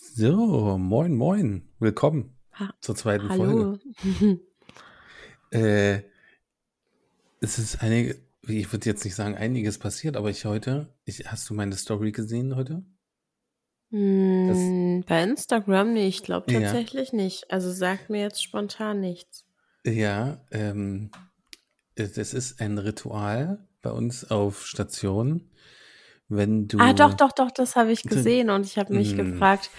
So, moin, moin. Willkommen Ha zur zweiten Folge. hallo. Äh, es ist einige, ich würde jetzt nicht sagen einiges passiert, aber ich heute, ich, hast du meine Story gesehen heute? Das, Hm, bei Instagram? Ne, ich glaube ja, tatsächlich nicht. Also sagt mir jetzt spontan nichts. ja, ähm, es es ist ein Ritual bei uns auf Station, wenn Ah, doch, du, doch, doch, das habe ich du gesehen und ich habe mich mh, gefragt,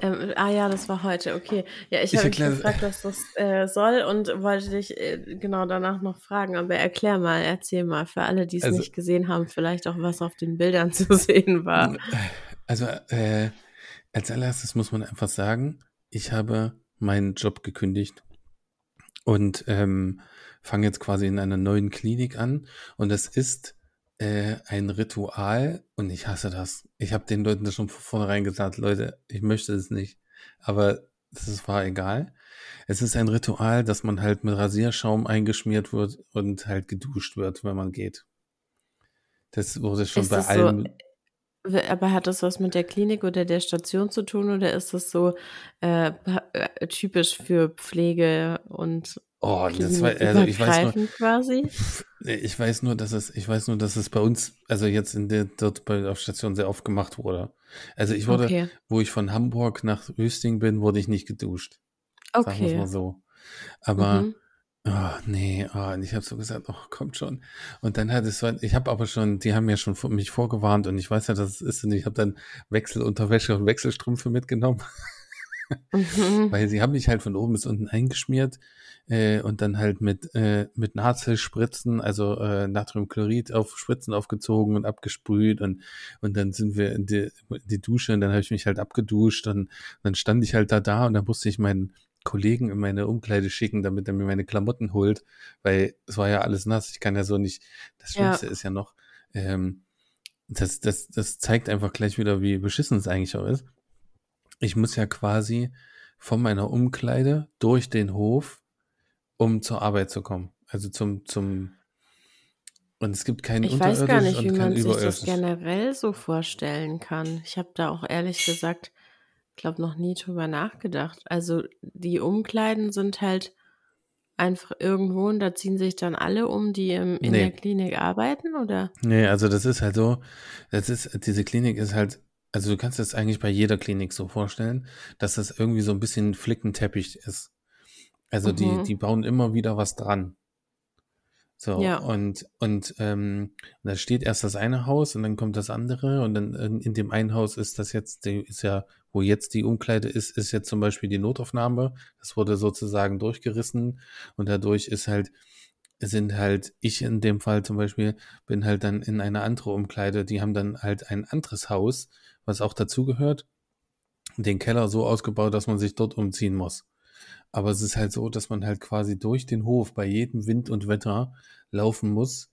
ähm, ah ja, das war heute, okay. Ja, ich habe mich gefragt, was das äh, soll und wollte dich äh, genau danach noch fragen, aber erklär mal, erzähl mal, für alle, die es also, nicht gesehen haben, vielleicht auch was auf den Bildern zu sehen war. also, äh, als allererstes muss man einfach sagen, ich habe meinen Job gekündigt. und ähm, fange jetzt quasi in einer neuen Klinik an. Und das ist äh, ein Ritual und ich hasse das. Ich habe den Leuten das schon von vornherein gesagt, Leute, ich möchte es nicht. Aber das war egal. Es ist ein Ritual, dass man halt mit Rasierschaum eingeschmiert wird und halt geduscht wird, wenn man geht. Das wurde schon Ist bei so, allen. w- aber hat das was mit der Klinik oder der Station zu tun oder ist das so äh, äh, typisch für Pflege und Oh, das war, also ich weiß nur, quasi? ich weiß nur, dass es, ich weiß nur, dass es bei uns, also jetzt in der, dort bei der Station sehr oft gemacht wurde. Also ich wurde, Okay, wo ich von Hamburg nach Östing bin, wurde ich nicht geduscht. Sagen wir es okay. mal so. Aber, Mhm. oh, nee, oh, und ich habe so gesagt, oh, kommt schon. Und dann hat es, ich habe aber schon, die haben ja schon mich vorgewarnt und ich weiß ja, dass es ist und ich habe dann Wechselunterwäsche und Wechselstrümpfe mitgenommen. Mhm. Weil sie haben mich halt von oben bis unten eingeschmiert äh, und dann halt mit, äh, mit Nahtelspritzen, also äh, Natriumchlorid auf Spritzen aufgezogen und abgesprüht und, und dann sind wir in die, in die Dusche und dann habe ich mich halt abgeduscht und dann stand ich halt da da und dann musste ich meinen Kollegen in meine Umkleide schicken, damit er mir meine Klamotten holt, weil es war ja alles nass. Ich kann ja so nicht, das Ja, Schlimmste ist ja noch, ähm, das, das, das zeigt einfach gleich wieder, wie beschissen es eigentlich auch ist. Ich muss ja quasi von meiner Umkleide durch den Hof, um zur Arbeit zu kommen. Also zum, zum, und es gibt kein ich weiß gar nicht, wie man sich das generell so vorstellen kann. Ich habe da auch ehrlich gesagt, glaube noch nie drüber nachgedacht. Also die Umkleiden sind halt einfach irgendwo und da ziehen sich dann alle um, die im, in der Nee, Klinik arbeiten, oder? nee, also das ist halt so, das ist, diese Klinik ist halt, also du kannst das eigentlich bei jeder Klinik so vorstellen, dass das irgendwie so ein bisschen Flickenteppich ist. Also die, Mhm. die bauen immer wieder was dran. So, Ja, und, und ähm, da steht erst das eine Haus und dann kommt das andere und dann in, in dem einen Haus ist das jetzt, die, ist ja, wo jetzt die Umkleide ist, ist jetzt zum Beispiel die Notaufnahme. Das wurde sozusagen durchgerissen und dadurch ist halt, sind halt, ich in dem Fall zum Beispiel, bin halt dann in eine andere Umkleide. Die haben dann halt ein anderes Haus, was auch dazugehört, den Keller so ausgebaut, dass man sich dort umziehen muss. Aber es ist halt so, dass man halt quasi durch den Hof bei jedem Wind und Wetter laufen muss,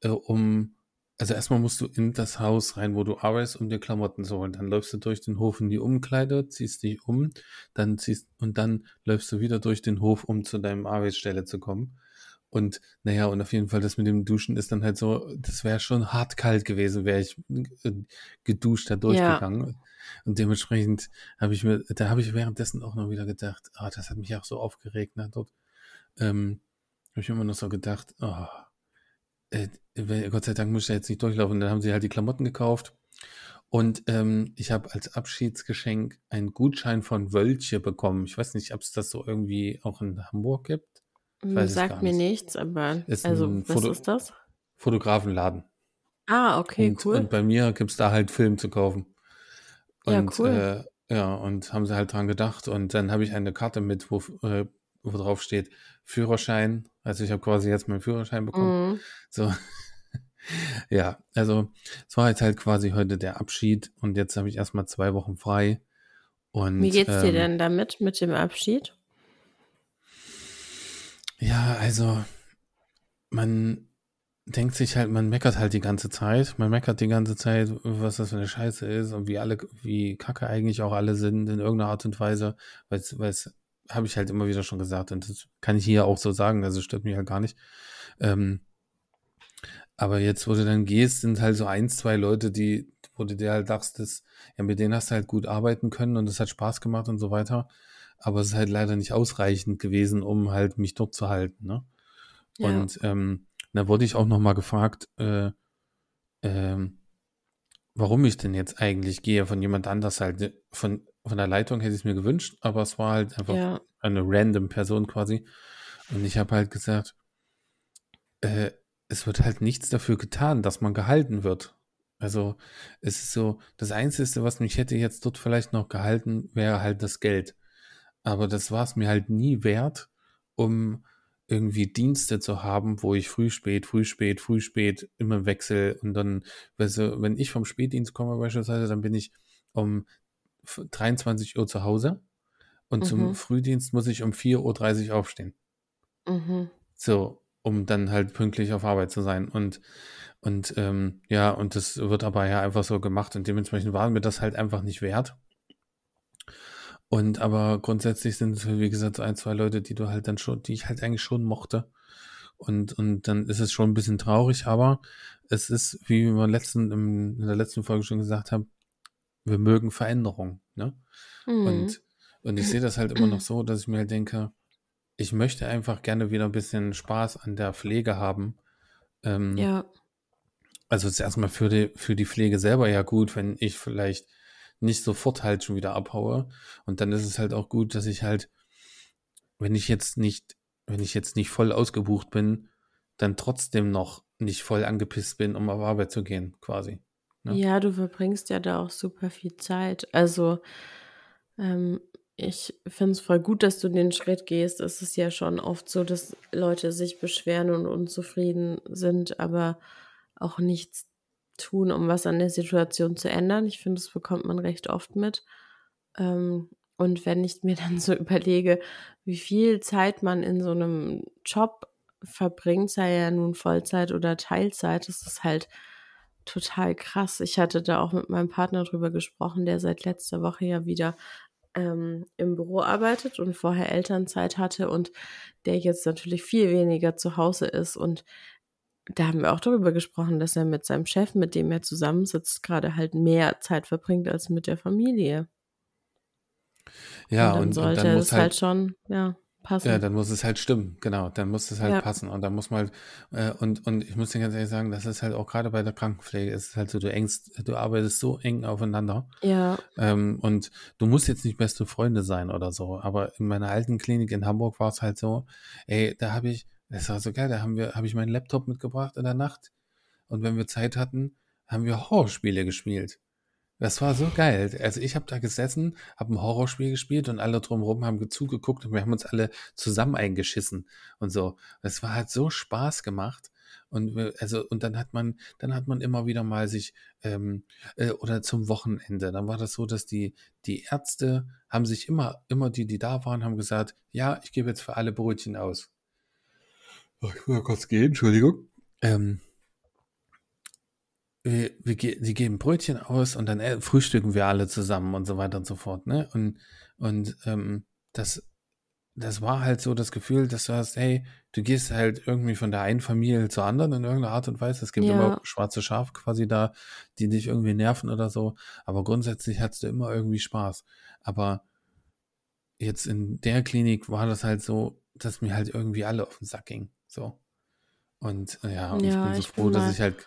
äh, um, also erstmal musst du in das Haus rein, wo du arbeitest, um dir Klamotten zu holen. Dann läufst du durch den Hof in die Umkleide, ziehst dich um, dann ziehst, und dann läufst du wieder durch den Hof, um zu deinem Arbeitsstelle zu kommen. Und naja, und auf jeden Fall das mit dem Duschen ist dann halt so, das wäre schon hart kalt gewesen, wäre ich äh, geduscht da ja. durchgegangen. Und dementsprechend habe ich mir, da habe ich währenddessen auch noch wieder gedacht, ah, das hat mich auch so aufgeregt, ne, dort. Ähm, habe ich immer noch so gedacht, oh, äh, Gott sei Dank muss ich da jetzt nicht durchlaufen. Und dann haben sie halt die Klamotten gekauft. Und ähm, ich habe als Abschiedsgeschenk einen Gutschein von Wölche bekommen. Ich weiß nicht, ob es das so irgendwie auch in Hamburg gibt. Weiß es Sagt mir nicht. nichts, aber Ist also, was Foto ist das? Fotografenladen. Ah, okay, Und, cool. und bei mir gibt's da halt Film zu kaufen. Ja, Und cool. äh, ja, und haben sie halt dran gedacht. Und dann habe ich eine Karte mit, wo, äh, wo drauf steht Führerschein. Also ich habe quasi jetzt meinen Führerschein bekommen. Mhm. So, ja, also es war jetzt halt quasi heute der Abschied und jetzt habe ich erstmal zwei Wochen frei. Wie Und geht's dir ähm, denn damit, mit dem Abschied? Ja, also man denkt sich halt, man meckert halt die ganze Zeit. Man meckert die ganze Zeit, was das für eine Scheiße ist und wie alle, wie kacke eigentlich auch alle sind in irgendeiner Art und Weise. Weil es, habe ich halt immer wieder schon gesagt und das kann ich hier auch so sagen, also stört mich halt gar nicht. Ähm, aber jetzt, wo du dann gehst, sind halt so ein, zwei Leute, die, wo du dir halt dachtest, ja, mit denen hast du halt gut arbeiten können und es hat Spaß gemacht und so weiter. Aber es ist halt leider nicht ausreichend gewesen, um halt mich dort zu halten. Ne? Ja. Und ähm, da wurde ich auch nochmal gefragt, äh, ähm, warum ich denn jetzt eigentlich gehe von jemand anders halt. Von, von der Leitung hätte ich es mir gewünscht, aber es war halt einfach Ja. eine random Person quasi. Und ich habe halt gesagt, äh, es wird halt nichts dafür getan, dass man gehalten wird. Also es ist so, das Einzige, was mich hätte jetzt dort vielleicht noch gehalten, wäre halt das Geld. Aber das war es mir halt nie wert, um irgendwie Dienste zu haben, wo ich früh, spät, früh, spät, früh, spät immer wechsel und dann, weißt du, wenn ich vom Spätdienst komme beispielsweise, dann bin ich um f- 23 Uhr zu Hause und zum Mhm. Frühdienst muss ich um 4.30 Uhr aufstehen. Mhm. So, um dann halt pünktlich auf Arbeit zu sein. Und, und ähm, ja, und das wird aber ja einfach so gemacht und dementsprechend war mir das halt einfach nicht wert. Und aber grundsätzlich sind es, wie gesagt, so ein, zwei Leute, die du halt dann schon, die ich halt eigentlich schon mochte. Und, und dann ist es schon ein bisschen traurig, aber es ist, wie wir letzten, im, in der letzten Folge schon gesagt haben, wir mögen Veränderung. Ne? Mhm. Und, und ich sehe das halt immer noch so, dass ich mir halt denke, ich möchte einfach gerne wieder ein bisschen Spaß an der Pflege haben. Ähm, Ja. Also es ist erstmal für die, für die Pflege selber ja gut, wenn ich vielleicht nicht sofort halt schon wieder abhaue. Und dann ist es halt auch gut, dass ich halt, wenn ich jetzt nicht, wenn ich jetzt nicht voll ausgebucht bin, dann trotzdem noch nicht voll angepisst bin, um auf Arbeit zu gehen, quasi. Ne? Ja, du verbringst ja da auch super viel Zeit. Also, ähm, ich finde es voll gut, dass du den Schritt gehst. Es ist ja schon oft so, dass Leute sich beschweren und unzufrieden sind, aber auch nichts tun, um was an der Situation zu ändern. Ich finde, das bekommt man recht oft mit. Ähm, und wenn ich mir dann so überlege, wie viel Zeit man in so einem Job verbringt, sei er nun Vollzeit oder Teilzeit, das ist halt total krass. Ich hatte da auch mit meinem Partner drüber gesprochen, der seit letzter Woche ja wieder ähm, im Büro arbeitet und vorher Elternzeit hatte und der jetzt natürlich viel weniger zu Hause ist. Und da haben wir auch darüber gesprochen, dass er mit seinem Chef, mit dem er zusammensitzt, gerade halt mehr Zeit verbringt als mit der Familie. Ja, und dann und, und sollte dann muss es halt halt, schon, ja, passen. ja, dann muss es halt stimmen, genau, dann muss es halt Ja. passen und dann muss man halt, äh, und, und ich muss dir ganz ehrlich sagen, das ist halt auch gerade bei der Krankenpflege, es ist halt so, du engst, du arbeitest so eng aufeinander, Ja, ähm, und du musst jetzt nicht beste Freunde sein oder so, aber in meiner alten Klinik in Hamburg war es halt so, ey, da habe ich, das war so geil, da haben wir, habe ich meinen Laptop mitgebracht in der Nacht und wenn wir Zeit hatten, haben wir Horrorspiele gespielt. Das war so geil. Also ich habe da gesessen, habe ein Horrorspiel gespielt und alle drumherum haben zugeguckt und wir haben uns alle zusammen eingeschissen und so. Das war halt so Spaß gemacht. Und also, und dann hat man, dann hat man immer wieder mal sich, ähm, äh, oder zum Wochenende, dann war das so, dass die, die Ärzte haben sich immer, immer die, die da waren, haben gesagt, ja, ich gebe jetzt für alle Brötchen aus. Oh, ich muss mal kurz gehen, Entschuldigung. Ähm, wir, wir, ge- die geben Brötchen aus und dann äh, frühstücken wir alle zusammen und so weiter und so fort, ne? Und, und ähm, das, das war halt so das Gefühl, dass du hast, hey, du gehst halt irgendwie von der einen Familie zur anderen in irgendeiner Art und Weise. Es gibt Ja. immer schwarze Schafe quasi da, die dich irgendwie nerven oder so. Aber grundsätzlich hattest du immer irgendwie Spaß. Aber jetzt in der Klinik war das halt so, dass mir halt irgendwie alle auf den Sack ging. So. Und ja, und ich Ja, bin so ich bin froh, dass mal- ich halt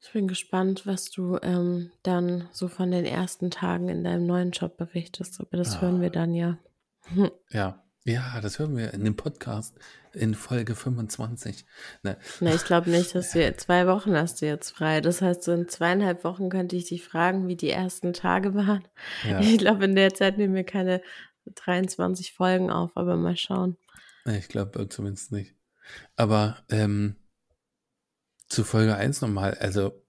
ich bin gespannt, was du ähm, dann so von den ersten Tagen in deinem neuen Job berichtest. Aber das Ah. hören wir dann ja. Ja, ja, das hören wir in dem Podcast in Folge 25. Ne, Na, ich glaube nicht, dass du zwei Wochen hast du jetzt frei. Das heißt, so in zweieinhalb Wochen könnte ich dich fragen, wie die ersten Tage waren. ja, Ich glaube, in der Zeit nehmen wir keine 23 Folgen auf, aber mal schauen. ich glaube zumindest nicht. Aber ähm, zu Folge 1 nochmal, also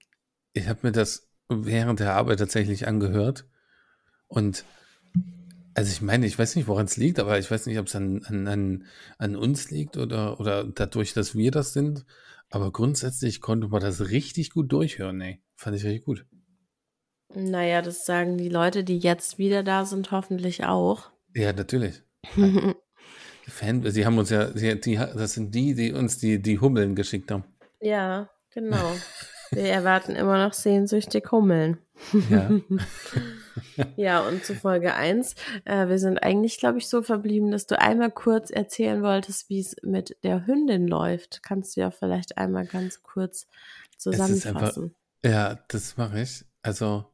ich habe mir das während der Arbeit tatsächlich angehört und also ich meine, ich weiß nicht, woran es liegt, aber ich weiß nicht, ob es an, an, an, an uns liegt oder, oder dadurch, dass wir das sind. Aber grundsätzlich konnte man das richtig gut durchhören, ey. Fand ich richtig gut. Naja, das sagen die Leute, die jetzt wieder da sind, hoffentlich auch. Ja, natürlich. Die Fan, sie haben uns ja, die, das sind die, die uns die, die Hummeln geschickt haben. ja, genau. Wir erwarten immer noch sehnsüchtig Hummeln. Ja. ja, und zu Folge 1. Äh, wir sind eigentlich, glaube ich, so verblieben, dass du einmal kurz erzählen wolltest, wie es mit der Hündin läuft. Kannst du ja vielleicht einmal ganz kurz zusammenfassen. Einfach, ja, das mache ich. Also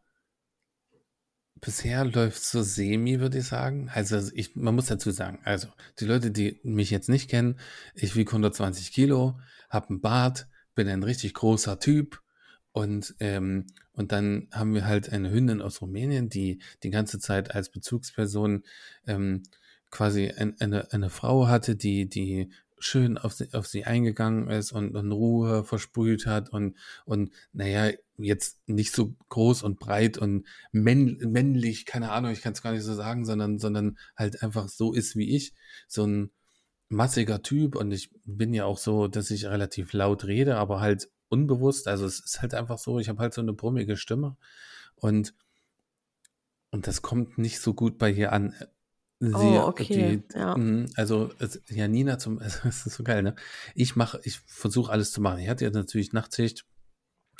bisher läuft so semi, würde ich sagen. Also ich, man muss dazu sagen, also die Leute, die mich jetzt nicht kennen, ich wiege 120 Kilo, habe einen Bart, bin ein richtig großer Typ und, ähm, und dann haben wir halt eine Hündin aus Rumänien, die die ganze Zeit als Bezugsperson ähm, quasi ein, eine, eine Frau hatte, die, die schön auf sie, auf sie eingegangen ist und, und Ruhe versprüht hat und, und naja, jetzt nicht so groß und breit und männ, männlich, keine Ahnung, ich kann es gar nicht so sagen, sondern, sondern halt einfach so ist wie ich. So ein massiger Typ und ich bin ja auch so, dass ich relativ laut rede, aber halt unbewusst. Also es ist halt einfach so, ich habe halt so eine brummige Stimme und, und das kommt nicht so gut bei ihr an. Sie, oh, okay. Die, ja. Mhm, also, Janina zum, also, das ist so geil, ne? Ich mache, ich versuche alles zu machen. Ich hatte jetzt natürlich Nachtsicht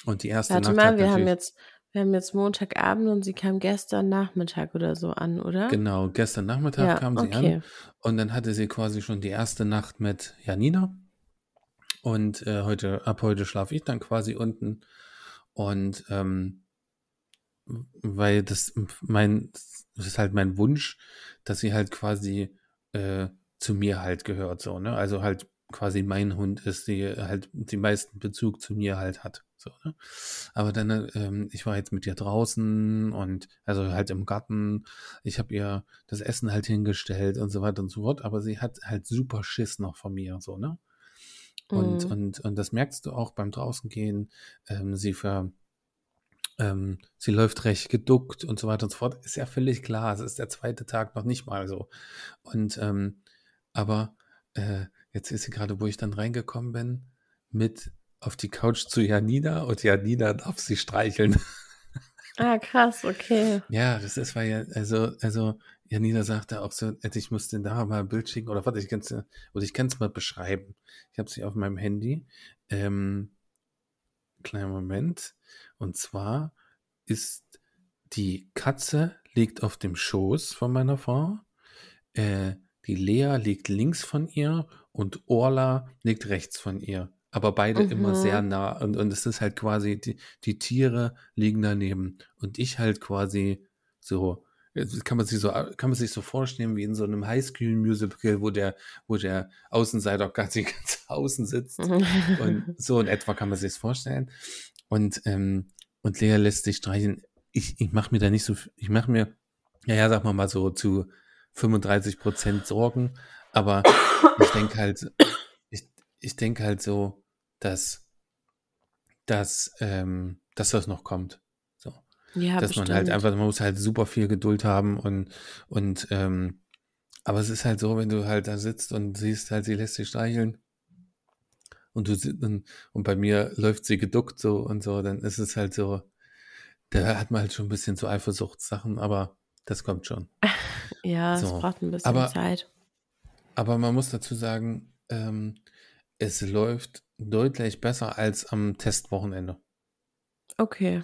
und die erste Warte Nacht. mal, wir haben jetzt, wir haben jetzt Montagabend und sie kam gestern Nachmittag oder so an, oder? Genau, gestern Nachmittag ja, kam sie okay. an und dann hatte sie quasi schon die erste Nacht mit Janina und äh, heute, ab heute schlafe ich dann quasi unten und ähm, weil das mein, das ist halt mein Wunsch, dass sie halt quasi äh, zu mir halt gehört, so, ne? Also halt quasi mein Hund ist, die halt die meisten Bezug zu mir halt hat. So, ne? Aber dann, ähm, ich war jetzt mit ihr draußen und also halt im Garten. Ich habe ihr das Essen halt hingestellt und so weiter und so fort. Aber sie hat halt super Schiss noch von mir, so, ne? Und, mhm. und, und das merkst du auch beim draußen gehen. Ähm, sie ver, ähm, sie läuft recht geduckt und so weiter und so fort. Ist ja völlig klar. Es ist der zweite Tag noch nicht mal so. Und ähm, aber äh, jetzt ist sie gerade, wo ich dann reingekommen bin, mit auf die Couch zu Janina und Janina darf sie streicheln. Ah, krass, okay. Ja, das ist, weil ja, also, also, Janina sagte auch so, ich musste da mal ein Bild schicken, oder warte, ich kann es, oder ich kann es mal beschreiben. Ich habe sie auf meinem Handy. Ähm, kleiner Moment. Und zwar ist die Katze liegt auf dem Schoß von meiner Frau. Äh, die Lea liegt links von ihr und Orla liegt rechts von ihr. Aber beide mhm. immer sehr nah. Und, und es ist halt quasi, die, die Tiere liegen daneben. Und ich halt quasi so, kann man sich so, kann man sich so vorstellen wie in so einem Highschool-Musical, wo der, wo der Außenseiter ganz, ganz außen sitzt. und so in etwa kann man sich das vorstellen. Und, ähm, und Lea lässt sich streichen. Ich, ich mache mir da nicht so, ich mache mir, ja, ja, sag mal mal so zu 35 Prozent Sorgen. Aber ich denke halt, ich, ich denke halt so, dass, dass, ähm, dass das noch kommt. Ja, dass bestimmt. man halt einfach, man muss halt super viel Geduld haben und, und, ähm, aber es ist halt so, wenn du halt da sitzt und siehst halt, sie lässt sich streicheln und du und, und bei mir läuft sie geduckt so und so, dann ist es halt so, da hat man halt schon ein bisschen so Eifersuchtssachen, aber das kommt schon. Ja, es So. braucht ein bisschen Aber, Zeit. aber man muss dazu sagen, ähm, es läuft deutlich besser als am Testwochenende. Okay.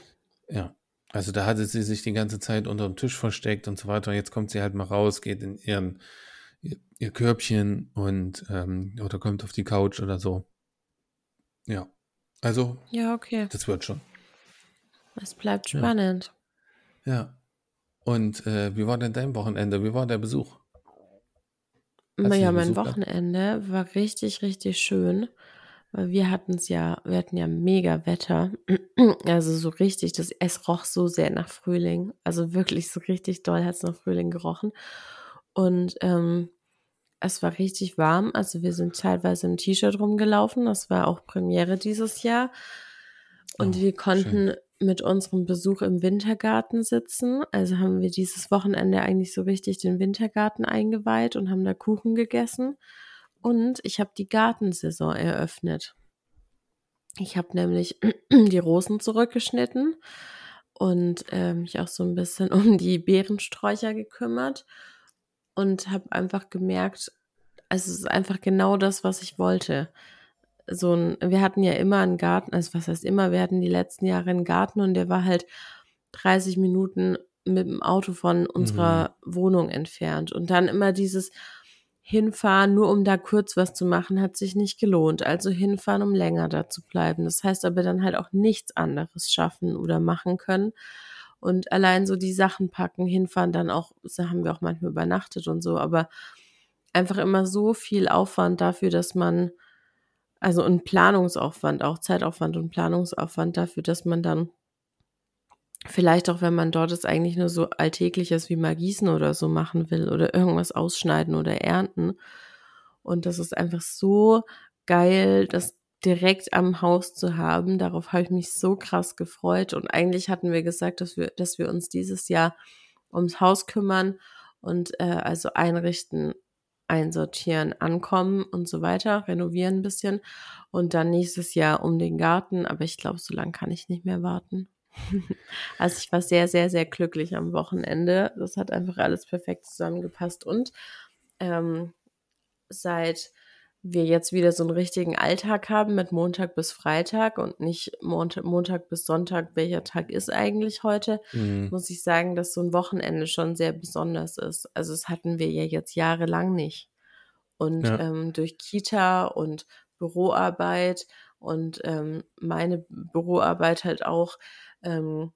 Ja. Also da hatte sie sich die ganze Zeit unter dem Tisch versteckt und so weiter. Jetzt kommt sie halt mal raus, geht in ihren, ihr, Körbchen und ähm, oder kommt auf die Couch oder so. Ja. Also, Ja, okay. das wird schon. Es bleibt Ja. spannend. Ja. Und äh, wie war denn dein Wochenende? Wie war der Besuch? Hast Ja, einen mein? Wochenende war richtig, richtig schön, weil wir hatten es ja, wir hatten ja mega Wetter. Also so richtig, das, es roch so sehr nach Frühling. Also wirklich so richtig doll hat es nach Frühling gerochen. Und ähm, es war richtig warm. Also wir sind teilweise im T-Shirt rumgelaufen. Das war auch Premiere dieses Jahr. Und Oh, wir schön. konnten mit unserem Besuch im Wintergarten sitzen. Also haben wir dieses Wochenende eigentlich so richtig den Wintergarten eingeweiht und haben da Kuchen gegessen. Und ich habe die Gartensaison eröffnet. Ich habe nämlich die Rosen zurückgeschnitten und äh, mich auch so ein bisschen um die Beerensträucher gekümmert und habe einfach gemerkt, es ist einfach genau das, was ich wollte. so ein, wir hatten ja immer einen Garten, also was heißt immer, wir hatten die letzten Jahre einen Garten und der war halt 30 Minuten mit dem Auto von unserer mhm. Wohnung entfernt. Und dann immer dieses Hinfahren, nur um da kurz was zu machen, hat sich nicht gelohnt. Also hinfahren, um länger da zu bleiben. Das heißt aber dann halt auch nichts anderes schaffen oder machen können. Und allein so die Sachen packen, hinfahren, dann auch, da haben wir auch manchmal übernachtet und so, aber einfach immer so viel Aufwand dafür, dass man, also ein Planungsaufwand, auch Zeitaufwand und Planungsaufwand dafür, dass man dann vielleicht auch, wenn man dort ist, eigentlich nur so alltägliches wie mal gießen oder so machen will oder irgendwas ausschneiden oder ernten. Und das ist einfach so geil, das direkt am Haus zu haben. Darauf habe ich mich so krass gefreut. Und eigentlich hatten wir gesagt, dass wir, dass wir uns dieses Jahr ums Haus kümmern und äh, also einrichten, einsortieren, ankommen und so weiter, renovieren ein bisschen und dann nächstes Jahr um den Garten. Aber ich glaube, so lange kann ich nicht mehr warten. Also ich war sehr, sehr, sehr glücklich am Wochenende. Das hat einfach alles perfekt zusammengepasst. Und ähm, seit wir jetzt wieder so einen richtigen Alltag haben mit Montag bis Freitag und nicht Montag, Montag bis Sonntag, welcher Tag ist eigentlich heute, mhm. muss ich sagen, dass so ein Wochenende schon sehr besonders ist. Also das hatten wir ja jetzt jahrelang nicht. Und ja. ähm, durch Kita und Büroarbeit und ähm, meine Büroarbeit halt auch ähm,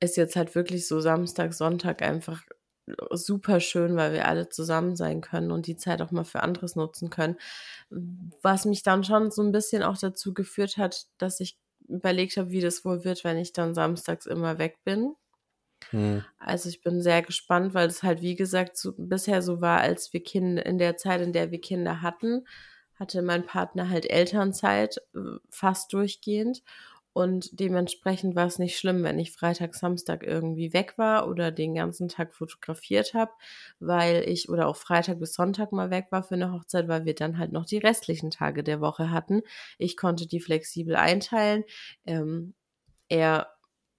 ist jetzt halt wirklich so Samstag, Sonntag einfach super schön, weil wir alle zusammen sein können und die Zeit auch mal für anderes nutzen können. Was mich dann schon so ein bisschen auch dazu geführt hat, dass ich überlegt habe, wie das wohl wird, wenn ich dann samstags immer weg bin. Hm. Also ich bin sehr gespannt, weil es halt wie gesagt so, bisher so war, als wir Kinder in der Zeit, in der wir Kinder hatten, hatte mein Partner halt Elternzeit äh, fast durchgehend und dementsprechend war es nicht schlimm, wenn ich Freitag, Samstag irgendwie weg war oder den ganzen Tag fotografiert habe, weil ich oder auch Freitag bis Sonntag mal weg war für eine Hochzeit, weil wir dann halt noch die restlichen Tage der Woche hatten. Ich konnte die flexibel einteilen. Ähm, er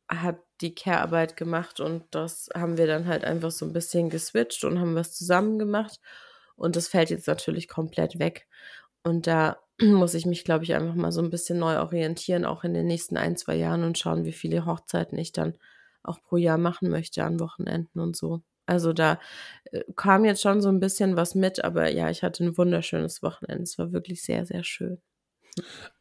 hat die Care-Arbeit gemacht und das haben wir dann halt einfach so ein bisschen geswitcht und haben was zusammen gemacht. Und das fällt jetzt natürlich komplett weg. Und da muss ich mich, glaube ich, einfach mal so ein bisschen neu orientieren, auch in den nächsten ein, zwei Jahren und schauen, wie viele Hochzeiten ich dann auch pro Jahr machen möchte an Wochenenden und so. Also da äh, kam jetzt schon so ein bisschen was mit, aber ja, ich hatte ein wunderschönes Wochenende. Es war wirklich sehr, sehr schön.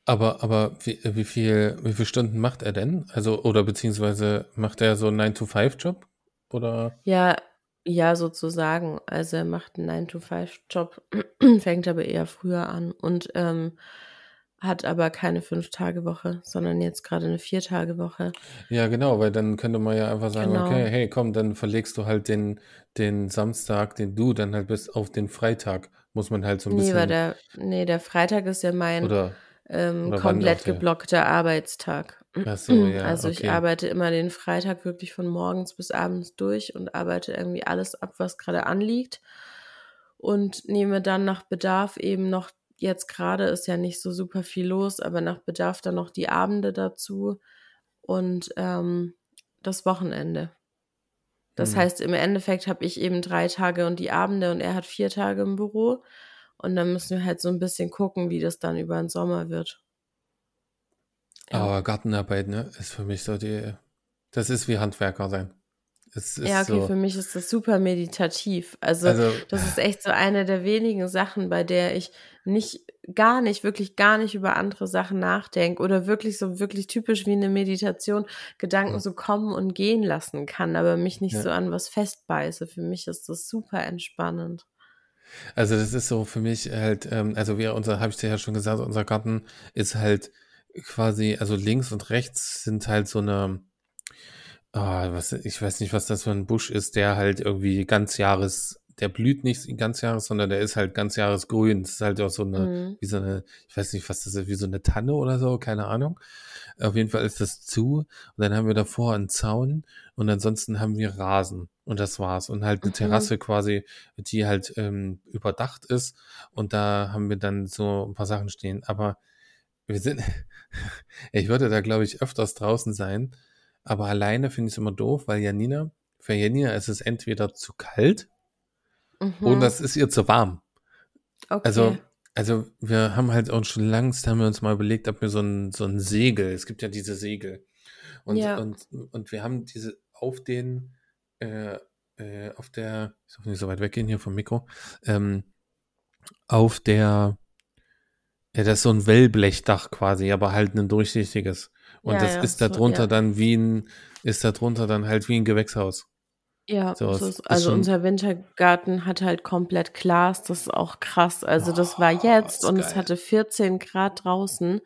Aber, aber wie, wie viel, wie viele Stunden macht er denn? Also, oder beziehungsweise macht er so einen 9-to-5-Job? Oder? Ja, ja, sozusagen. Also er macht einen 9-to-5-Job, fängt aber eher früher an und ähm, hat aber keine Fünf-Tage-Woche, sondern jetzt gerade eine Vier-Tage-Woche. Ja, genau, weil dann könnte man ja einfach sagen, genau. okay, hey, komm, dann verlegst du halt den, den Samstag, den du dann halt bist, auf den Freitag. Muss man halt so ein nee, bisschen. Weil der, nee, der Freitag ist ja mein oder, ähm, komplett geblockter Arbeitstag. Ach so, ja, also okay. ich arbeite immer den Freitag wirklich von morgens bis abends durch und arbeite irgendwie alles ab, was gerade anliegt und nehme dann nach Bedarf eben noch, jetzt gerade ist ja nicht so super viel los, aber nach Bedarf dann noch die Abende dazu und ähm, das Wochenende. Das hm. heißt, im Endeffekt habe ich eben drei Tage und die Abende und er hat vier Tage im Büro. Und dann müssen wir halt so ein bisschen gucken, wie das dann über den Sommer wird. Ja. Aber Gartenarbeit, ne, ist für mich so die, das ist wie Handwerker sein. ja, okay, so, für mich ist das super meditativ. Also, also, das ist echt so eine der wenigen Sachen, bei der ich nicht, gar nicht, wirklich gar nicht über andere Sachen nachdenke oder wirklich so wirklich typisch wie eine Meditation Gedanken ja. so kommen und gehen lassen kann, aber mich nicht ja. so an was festbeiße. Für mich ist das super entspannend. Also, das ist so für mich halt, ähm, also wir, unser, habe ich dir ja schon gesagt, unser Garten ist halt, quasi, also links und rechts sind halt so eine, oh, was, ich weiß nicht, was das für ein Busch ist, der halt irgendwie ganz Jahres, der blüht nicht ganz Jahres, sondern der ist halt ganz Jahresgrün. Das ist halt auch so eine, mhm. wie so eine, ich weiß nicht, was das ist, wie so eine Tanne oder so, keine Ahnung. Auf jeden Fall ist das zu. Und dann haben wir davor einen Zaun und ansonsten haben wir Rasen. Und das war's. Und halt eine mhm. Terrasse quasi, die halt ähm, überdacht ist. Und da haben wir dann so ein paar Sachen stehen. Aber wir sind, ich würde da, glaube ich, öfters draußen sein, aber alleine finde ich es immer doof, weil Janina, für Janina ist es entweder zu kalt mhm. oder es ist ihr zu warm. Okay. Also, Also wir haben halt auch schon langst, haben wir uns mal überlegt, ob wir so ein, so ein Segel, es gibt ja diese Segel. Und, Ja. und, und wir haben diese auf den, äh, äh, auf der, ich darf nicht so weit weggehen hier vom Mikro, ähm, auf der, ja, das ist so ein Wellblechdach quasi, aber halt ein durchsichtiges. Und Ja, das ja, ist so, darunter ja. dann wie ein, ist darunter dann halt wie ein Gewächshaus. Ja, So, so es ist, also schon- unser Wintergarten hat halt komplett Glas, das ist auch krass. Also das war Boah, jetzt ist und es geil. hatte 14 Grad draußen,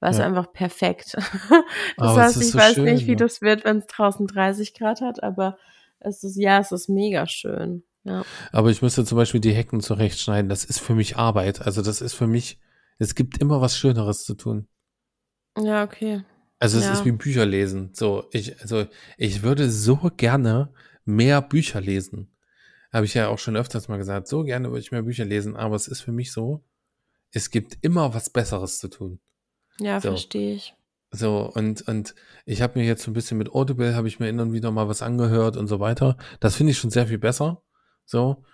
war es Ja. einfach perfekt. das es heißt, ich so weiß schön, nicht, wie ne? das wird, wenn es draußen 30 Grad hat, aber es ist, ja, es ist mega schön. Ja. Aber ich müsste zum Beispiel die Hecken zurechtschneiden. Das ist für mich Arbeit. Also das ist für mich, es gibt immer was Schöneres zu tun. Ja, okay. Also es Ja. ist wie Bücher lesen. So, ich, also ich würde so gerne mehr Bücher lesen. Habe ich ja auch schon öfters mal gesagt. So gerne würde ich mehr Bücher lesen, aber es ist für mich so, es gibt immer was Besseres zu tun. Ja, So. verstehe ich. So, und, und ich habe mir jetzt so ein bisschen mit Audible, habe ich mir und wieder mal was angehört und so weiter. Das finde ich schon sehr viel besser. So.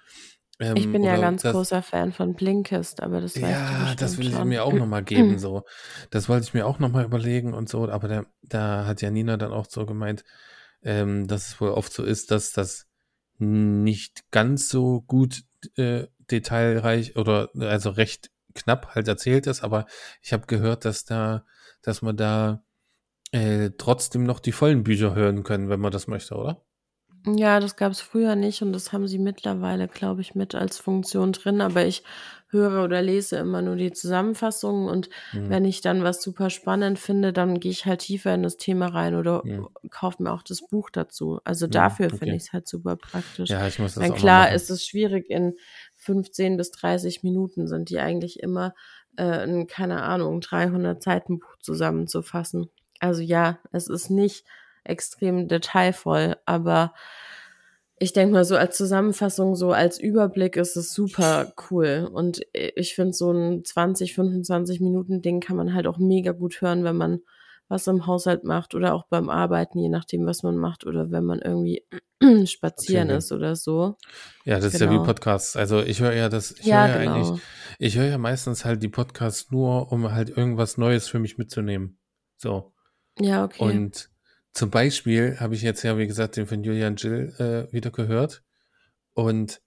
Ähm, Ich bin ja ganz das, großer Fan von Blinkist, aber das weißt du Ja, das will ich schon. mir auch nochmal geben, so. Das wollte ich mir auch nochmal überlegen und so, aber da, da hat ja Nina dann auch so gemeint, ähm, dass es wohl oft so ist, dass das nicht ganz so gut äh, detailreich oder also recht knapp halt erzählt ist, aber ich habe gehört, dass da, dass man da äh, trotzdem noch die vollen Bücher hören können, wenn man das möchte, oder? Ja, das gab es früher nicht und das haben sie mittlerweile, glaube ich, mit als Funktion drin. Aber ich höre oder lese immer nur die Zusammenfassungen und Hm. wenn ich dann was super spannend finde, dann gehe ich halt tiefer in das Thema rein oder Hm. kaufe mir auch das Buch dazu. Also Hm, dafür okay. finde ich es halt super praktisch. Ja, ich muss das Weil auch klar ist es schwierig, in 15 bis 30 Minuten sind die eigentlich immer äh, ein, keine Ahnung, 300 Seiten Buch zusammenzufassen. Also ja, es ist nicht extrem detailvoll, aber ich denke mal so als Zusammenfassung, so als Überblick ist es super cool. Und ich finde so ein 20, 25 Minuten Ding kann man halt auch mega gut hören, wenn man was im Haushalt macht oder auch beim Arbeiten, je nachdem, was man macht oder wenn man irgendwie spazieren ist oder so. Ja, das ist ja wie Genau. Podcasts. Also ich höre ja das, ich Ja, höre ja eigentlich, genau. ich höre ja meistens halt die Podcasts nur, um halt irgendwas Neues für mich mitzunehmen. So. Ja, okay. Und zum Beispiel habe ich jetzt ja, wie gesagt, den von Julian Jill äh, wieder gehört. Und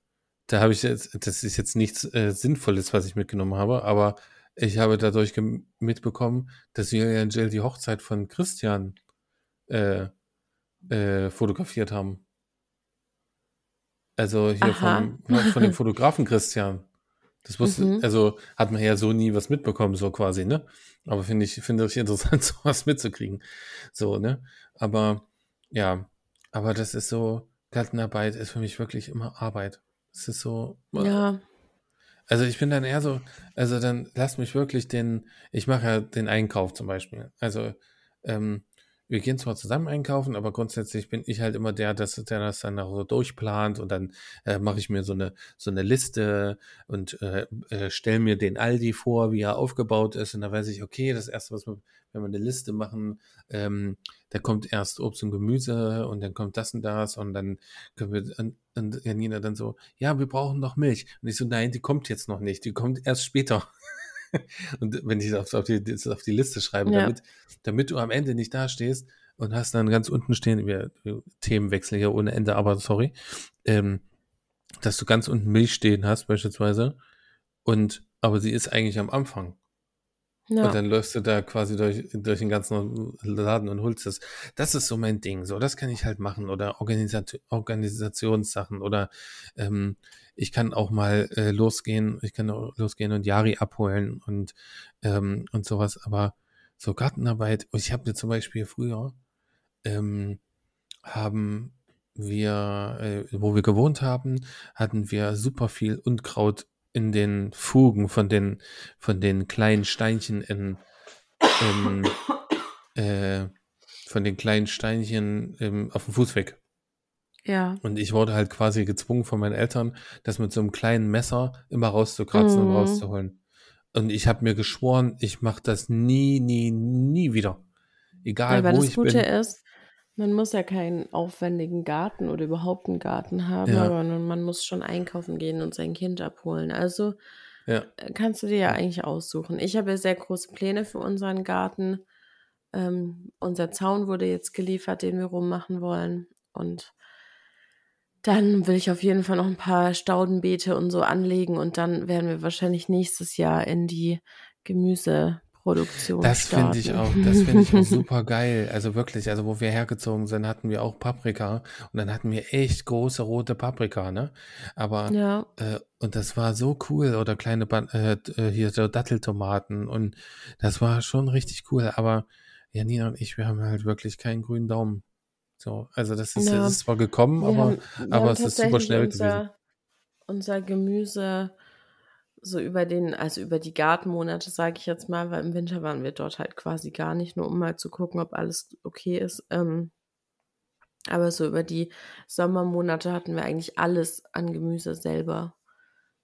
da habe ich jetzt, das ist jetzt nichts äh, Sinnvolles, was ich mitgenommen habe, aber ich habe dadurch mitbekommen, dass Julian Jill die Hochzeit von Christian äh, äh, fotografiert haben. Also hier vom, von dem Fotografen Christian. Das wusste, Mhm. also hat man ja so nie was mitbekommen, so quasi, ne? Aber finde ich, finde ich interessant, sowas mitzukriegen. So, ne? Aber, ja, aber das ist so, Gartenarbeit ist für mich wirklich immer Arbeit. Es ist so, Ja, also ich bin dann eher so, also dann lass mich wirklich den, ich mache ja den Einkauf zum Beispiel. Also ähm, wir gehen zwar zusammen einkaufen, aber grundsätzlich bin ich halt immer der, dass, der das dann auch so durchplant und dann äh, mache ich mir so eine so eine Liste und äh, äh, stelle mir den Aldi vor, wie er aufgebaut ist und dann weiß ich, okay, das erste, was wir, wenn wir eine Liste machen, ähm, da kommt erst Obst und Gemüse und dann kommt das und das und dann können wir und, und Janina dann so, ja, wir brauchen noch Milch und ich so, nein, die kommt jetzt noch nicht, die kommt erst später. Und wenn ich das auf die, das auf die Liste schreibe, Ja. damit, damit du am Ende nicht dastehst und hast dann ganz unten stehen, wir Themenwechsel hier ohne Ende, aber sorry, ähm, dass du ganz unten Milch stehen hast beispielsweise und aber sie ist eigentlich am Anfang. Und ja, dann läufst du da quasi durch, durch den ganzen Laden und holst es. Das ist so mein Ding. So, das kann ich halt machen. Oder Organisat Organisationssachen. Oder ähm, ich kann auch mal äh, losgehen. Ich kann losgehen und Jari abholen und, ähm, und sowas. Aber so Gartenarbeit. Ich habe mir zum Beispiel früher ähm, haben wir, äh, wo wir gewohnt haben, hatten wir super viel Unkraut in den Fugen von den, von den kleinen Steinchen in, in äh, von den kleinen Steinchen ähm, auf dem Fußweg. Ja. Und ich wurde halt quasi gezwungen von meinen Eltern, das mit so einem kleinen Messer immer rauszukratzen und Mhm. rauszuholen. Und ich habe mir geschworen, ich mache das nie, nie, nie wieder. Egal Aber wo das ich Gute bin. ist, man muss ja keinen aufwendigen Garten oder überhaupt einen Garten haben, Ja. aber man muss schon einkaufen gehen und sein Kind abholen. Also Ja. äh, kannst du dir ja eigentlich aussuchen. Ich habe ja sehr große Pläne für unseren Garten. Ähm, unser Zaun wurde jetzt geliefert, den wir rummachen wollen. Und dann will ich auf jeden Fall noch ein paar Staudenbeete und so anlegen und dann werden wir wahrscheinlich nächstes Jahr in die Gemüseproduktion Das finde ich auch, das finde ich auch super geil. Also wirklich, also wo wir hergezogen sind, hatten wir auch Paprika und dann hatten wir echt große rote Paprika, ne? Aber Ja, äh, und das war so cool oder kleine Ban äh, äh, hier so Datteltomaten und das war schon richtig cool. Aber Janina und ich, wir haben halt wirklich keinen grünen Daumen. So, also das ist, ja. ist zwar gekommen, Wir aber haben, aber es ist super schnell gewesen. unser, unser Gemüse so über den, also über die Gartenmonate, sage ich jetzt mal, weil im Winter waren wir dort halt quasi gar nicht, nur um mal zu gucken, ob alles okay ist. Ähm, aber so über die Sommermonate hatten wir eigentlich alles an Gemüse selber.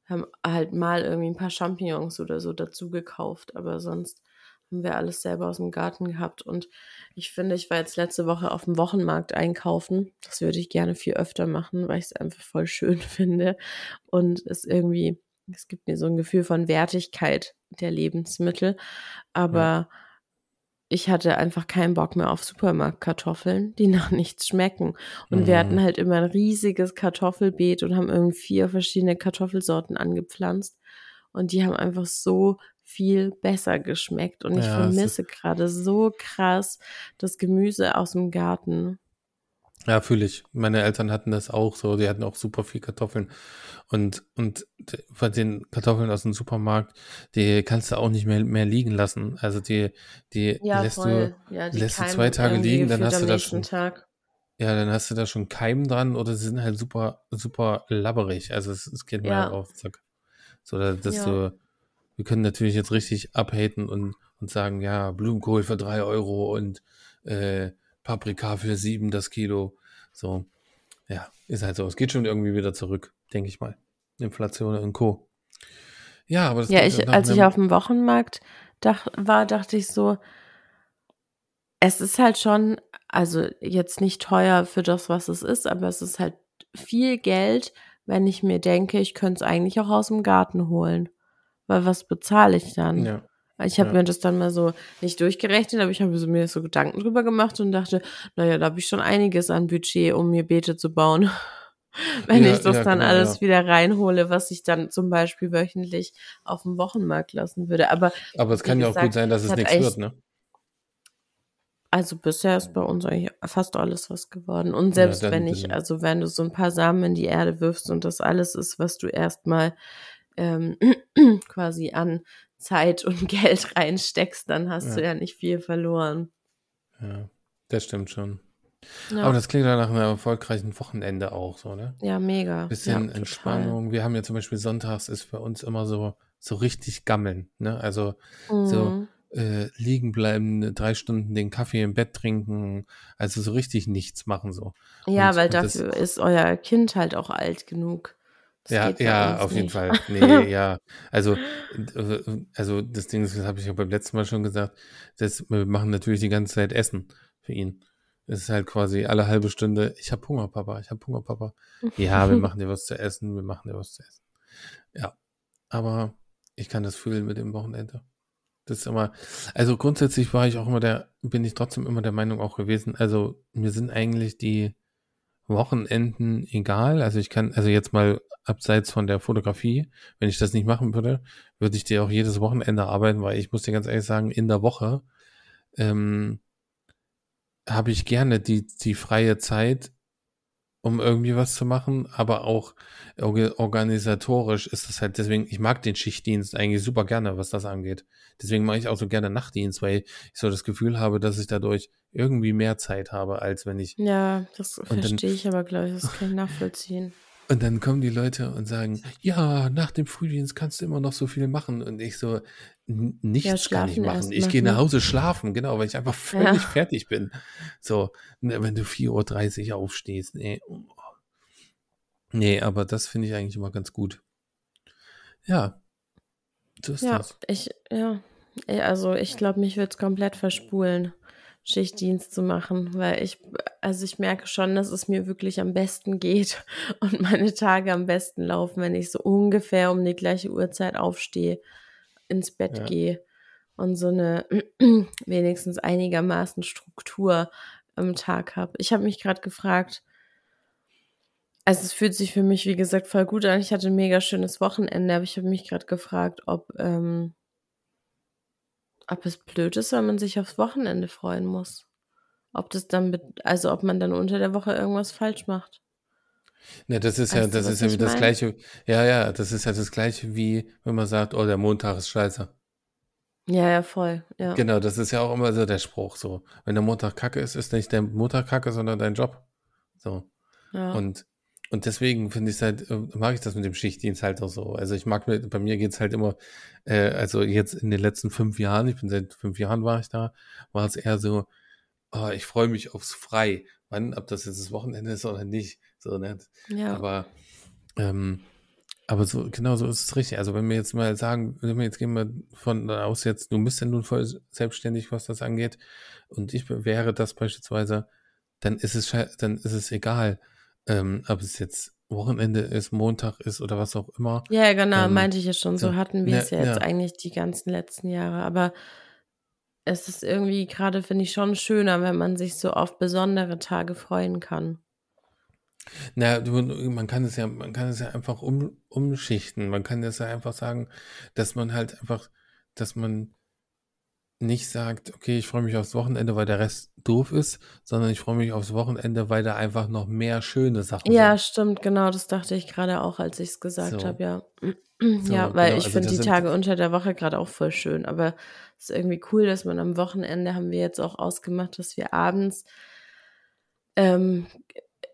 Haben halt mal irgendwie ein paar Champignons oder so dazu gekauft, aber sonst haben wir alles selber aus dem Garten gehabt. Und ich finde, ich war jetzt letzte Woche auf dem Wochenmarkt einkaufen. Das würde ich gerne viel öfter machen, weil ich es einfach voll schön finde. Und es irgendwie, es gibt mir so ein Gefühl von Wertigkeit der Lebensmittel. Aber ich hatte einfach keinen Bock mehr auf Supermarktkartoffeln, die nach nichts schmecken. Und wir hatten Mhm. halt immer ein riesiges Kartoffelbeet und haben irgendwie vier verschiedene Kartoffelsorten angepflanzt. Und die haben einfach so viel besser geschmeckt. Und ich Ja, vermisse gerade so krass das Gemüse aus dem Garten. ja, fühle ich. Meine Eltern hatten das auch so, die hatten auch super viel Kartoffeln. Und, und von den Kartoffeln aus dem Supermarkt, die kannst du auch nicht mehr, mehr liegen lassen. Also die, die Ja, lässt du. Ja, die lässt du zwei Tage liegen, dann hast du da nächsten schon, Tag. ja, dann hast du da schon Keim dran oder sie sind halt super, super labberig. Also es, es geht mir halt Ja, auf den Sack. So, da- dass ja. du, wir können natürlich jetzt richtig abhaten und, und sagen, ja, Blumenkohl für drei Euro und äh, Paprika für sieben das Kilo. So, ja, ist halt so. Es geht schon irgendwie wieder zurück, denke ich mal. Inflation und Co. Ja, aber das Ja, ich, als ich auf dem Wochenmarkt dach, war, dachte ich so, es ist halt schon, also jetzt nicht teuer für das, was es ist, aber es ist halt viel Geld, wenn ich mir denke, ich könnte es eigentlich auch aus dem Garten holen. Weil was bezahle ich dann? ja, Ich habe ja, mir das dann mal so nicht durchgerechnet, aber ich habe so- mir so Gedanken drüber gemacht und dachte, naja, da habe ich schon einiges an Budget, um mir Beete zu bauen. Wenn ja, ich das ja, dann genau, alles wieder reinhole, was ich dann zum Beispiel wöchentlich auf dem Wochenmarkt lassen würde. Aber Aber es kann ja auch gut gesagt, sein, dass es nichts wird, ne? also bisher ist bei uns eigentlich fast alles was geworden. Und selbst wenn ich, also wenn du so ein paar Samen in die Erde wirfst und das alles ist, was du erstmal ähm, quasi an Zeit und Geld reinsteckst, dann hast du ja, ja nicht viel verloren. ja, das stimmt schon. Aber Ja, das klingt ja nach einem erfolgreichen Wochenende auch so, ne? ja, mega. Ja, Bisschen total. Entspannung. Wir haben ja zum Beispiel sonntags ist für uns immer so, so richtig gammeln, ne? Also so Mhm. äh, liegen bleiben, drei Stunden den Kaffee im Bett trinken, also so richtig nichts machen so. Ja, Und, weil und das, dafür ist euer Kind halt auch alt genug. Ja, ja, auf jeden nicht. Fall. Nee, ja. Also, äh, also das Ding ist, das habe ich ja beim letzten Mal schon gesagt, das, wir machen natürlich die ganze Zeit Essen für ihn. Es ist halt quasi alle halbe Stunde, ich habe Hunger, Papa, ich habe Hunger, Papa. Ja, wir machen dir was zu essen, wir machen dir was zu essen. Ja, aber ich kann das fühlen mit dem Wochenende. Das ist immer, also grundsätzlich war ich auch immer der, bin ich trotzdem immer der Meinung auch gewesen, also mir sind eigentlich die Wochenenden egal. Also ich kann, also jetzt mal abseits von der Fotografie, wenn ich das nicht machen würde, würde ich dir auch jedes Wochenende arbeiten, weil ich muss dir ganz ehrlich sagen, in der Woche ähm, habe ich gerne die, die freie Zeit, um irgendwie was zu machen, aber auch orga- organisatorisch ist das halt, deswegen, ich mag den Schichtdienst eigentlich super gerne, was das angeht. Deswegen mache ich auch so gerne Nachtdienst, weil ich so das Gefühl habe, dass ich dadurch irgendwie mehr Zeit habe, als wenn ich Ja, das verstehe ich aber, glaube ich, das kann ich nachvollziehen. und dann kommen die Leute und sagen, ja, nach dem Frühdienst kannst du immer noch so viel machen. Und ich so, "N- Ja, nichts kann ich machen. Ich gehe nach machen. Hause schlafen, genau, weil ich einfach völlig Ja. fertig bin. So, ne, wenn du 4.30 Uhr aufstehst, nee. oh. Nee, aber das finde ich eigentlich immer ganz gut. Ja, so ist Ja, das. ich, ja. Also ich glaube, mich würde es komplett verspulen. Schichtdienst zu machen, weil ich, also ich merke schon, dass es mir wirklich am besten geht und meine Tage am besten laufen, wenn ich so ungefähr um die gleiche Uhrzeit aufstehe, ins Bett Ja. gehe und so eine wenigstens einigermaßen Struktur am Tag habe. Ich habe mich gerade gefragt, also es fühlt sich für mich, wie gesagt, voll gut an. Ich hatte ein mega schönes Wochenende, aber ich habe mich gerade gefragt, ob, ähm, ob es blöd ist, weil man sich aufs Wochenende freuen muss. Ob das dann, also ob man dann unter der Woche irgendwas falsch macht. Ne, das ist ja, das ist ja wie das? Gleiche. Ja, ja, das ist ja das Gleiche wie, wenn man sagt, oh, der Montag ist scheiße. Ja, ja, voll. Ja. Genau, das ist ja auch immer so der Spruch so. Wenn der Montag kacke ist, ist nicht der Montag kacke, sondern dein Job. So. ja. Und, und deswegen finde ich halt, äh, mag ich das mit dem Schichtdienst halt auch so. Also ich mag mir, bei mir geht's halt immer, äh, also jetzt in den letzten fünf Jahren, ich bin seit fünf Jahren war ich da, war es eher so, oh, ich freue mich aufs Frei. Wann, ob das jetzt das Wochenende ist oder nicht. So, ne? ja. Aber, ähm, aber so, genau so ist es richtig. Also wenn wir jetzt mal sagen, wenn wir jetzt gehen wir von aus jetzt, du bist ja nun voll selbstständig, was das angeht, und ich wäre das beispielsweise, dann ist es, dann ist es egal, ähm, ob es jetzt Wochenende ist, Montag ist oder was auch immer. Ja, genau, Ähm, meinte ich ja schon. So so, hatten wir es ja jetzt ja. eigentlich die ganzen letzten Jahre. Aber es ist irgendwie gerade, finde ich, schon schöner, wenn man sich so auf besondere Tage freuen kann. Na, man kann es ja, man kann es ja einfach um, umschichten. Man kann es ja einfach sagen, dass man halt einfach, dass man nicht sagt, okay, ich freue mich aufs Wochenende, weil der Rest doof ist, sondern ich freue mich aufs Wochenende, weil da einfach noch mehr schöne Sachen Ja, sind. stimmt, genau, das dachte ich gerade auch, als ich es gesagt So. habe, ja. So, Ja, weil genau, ich also finde das die Tage unter der Woche gerade auch voll schön, aber es ist irgendwie cool, dass man am Wochenende haben wir jetzt auch ausgemacht, dass wir abends ähm,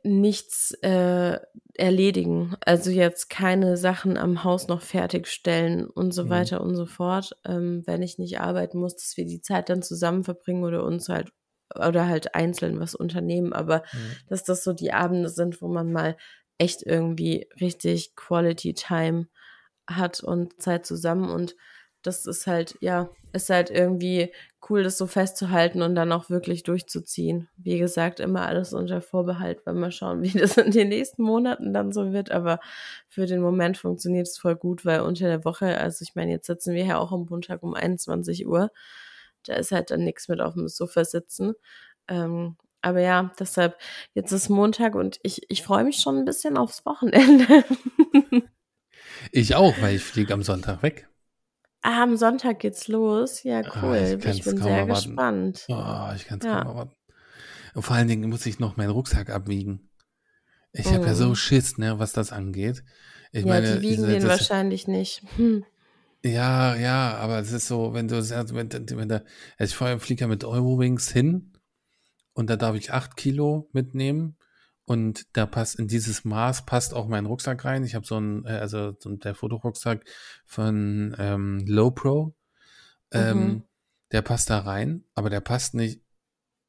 nichts äh, erledigen. Also jetzt keine Sachen am Haus noch fertigstellen und so Mhm. weiter und so fort, ähm, wenn ich nicht arbeiten muss, dass wir die Zeit dann zusammen verbringen oder uns halt oder halt einzeln was unternehmen, aber Mhm. dass das so die Abende sind, wo man mal echt irgendwie richtig Quality Time hat und Zeit zusammen und das ist halt, ja, ist halt irgendwie cool, das so festzuhalten und dann auch wirklich durchzuziehen. Wie gesagt, immer alles unter Vorbehalt, weil wir schauen, wie das in den nächsten Monaten dann so wird, aber für den Moment funktioniert es voll gut, weil unter der Woche, also ich meine, jetzt sitzen wir ja auch am Montag um 21 Uhr, da ist halt dann nichts mit auf dem Sofa sitzen. Ähm, aber ja, deshalb, jetzt ist Montag und ich, ich freue mich schon ein bisschen aufs Wochenende. Ich auch, weil ich fliege am Sonntag weg. Ah, am Sonntag geht's los. Ja, Ah, cool. ich ich, kann's bin sehr gespannt. Oh, ich kann es Ja. kaum erwarten. Und vor allen Dingen muss ich noch meinen Rucksack abwiegen. Ich habe ja Oh. so Schiss, ne, was das angeht. Ich ja, meine, die wiegen diese- den das- wahrscheinlich nicht. Hm. Ja, ja, aber es ist so, wenn du sagst, wenn, wenn da, also ich vorher fliege ja mit Eurowings hin und da darf ich acht Kilo mitnehmen und da passt in dieses Maß passt auch mein Rucksack rein. Ich habe so ein, äh, also so der Fotorucksack von ähm, Lowpro, ähm, Mhm. der passt da rein, aber der passt nicht,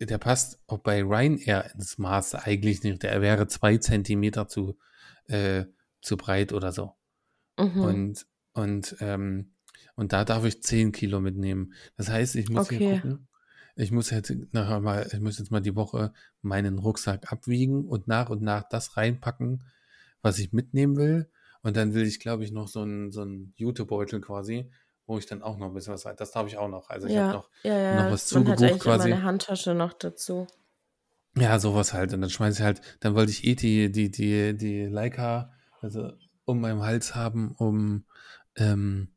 der passt auch bei Ryanair ins Maß eigentlich nicht. Der wäre zwei Zentimeter zu, äh, zu breit oder so. Mhm. Und, und, ähm, und da darf ich 10 Kilo mitnehmen. Das heißt, ich muss Okay. hier gucken. Ich muss jetzt nachher mal, ich muss jetzt mal die Woche meinen Rucksack abwiegen und nach und nach das reinpacken, was ich mitnehmen will. Und dann will ich, glaube ich, noch so einen, so einen Jutebeutel quasi, wo ich dann auch noch ein bisschen was rein. Das darf ich auch noch. Also ich ja, habe noch, ja, ja. noch was Man hat zugebucht quasi. immer eine Handtasche noch dazu. Ja, sowas halt. Und dann schmeiße ich halt, dann wollte ich eh die, die, die, die Leica, also um meinem Hals haben, um, ähm,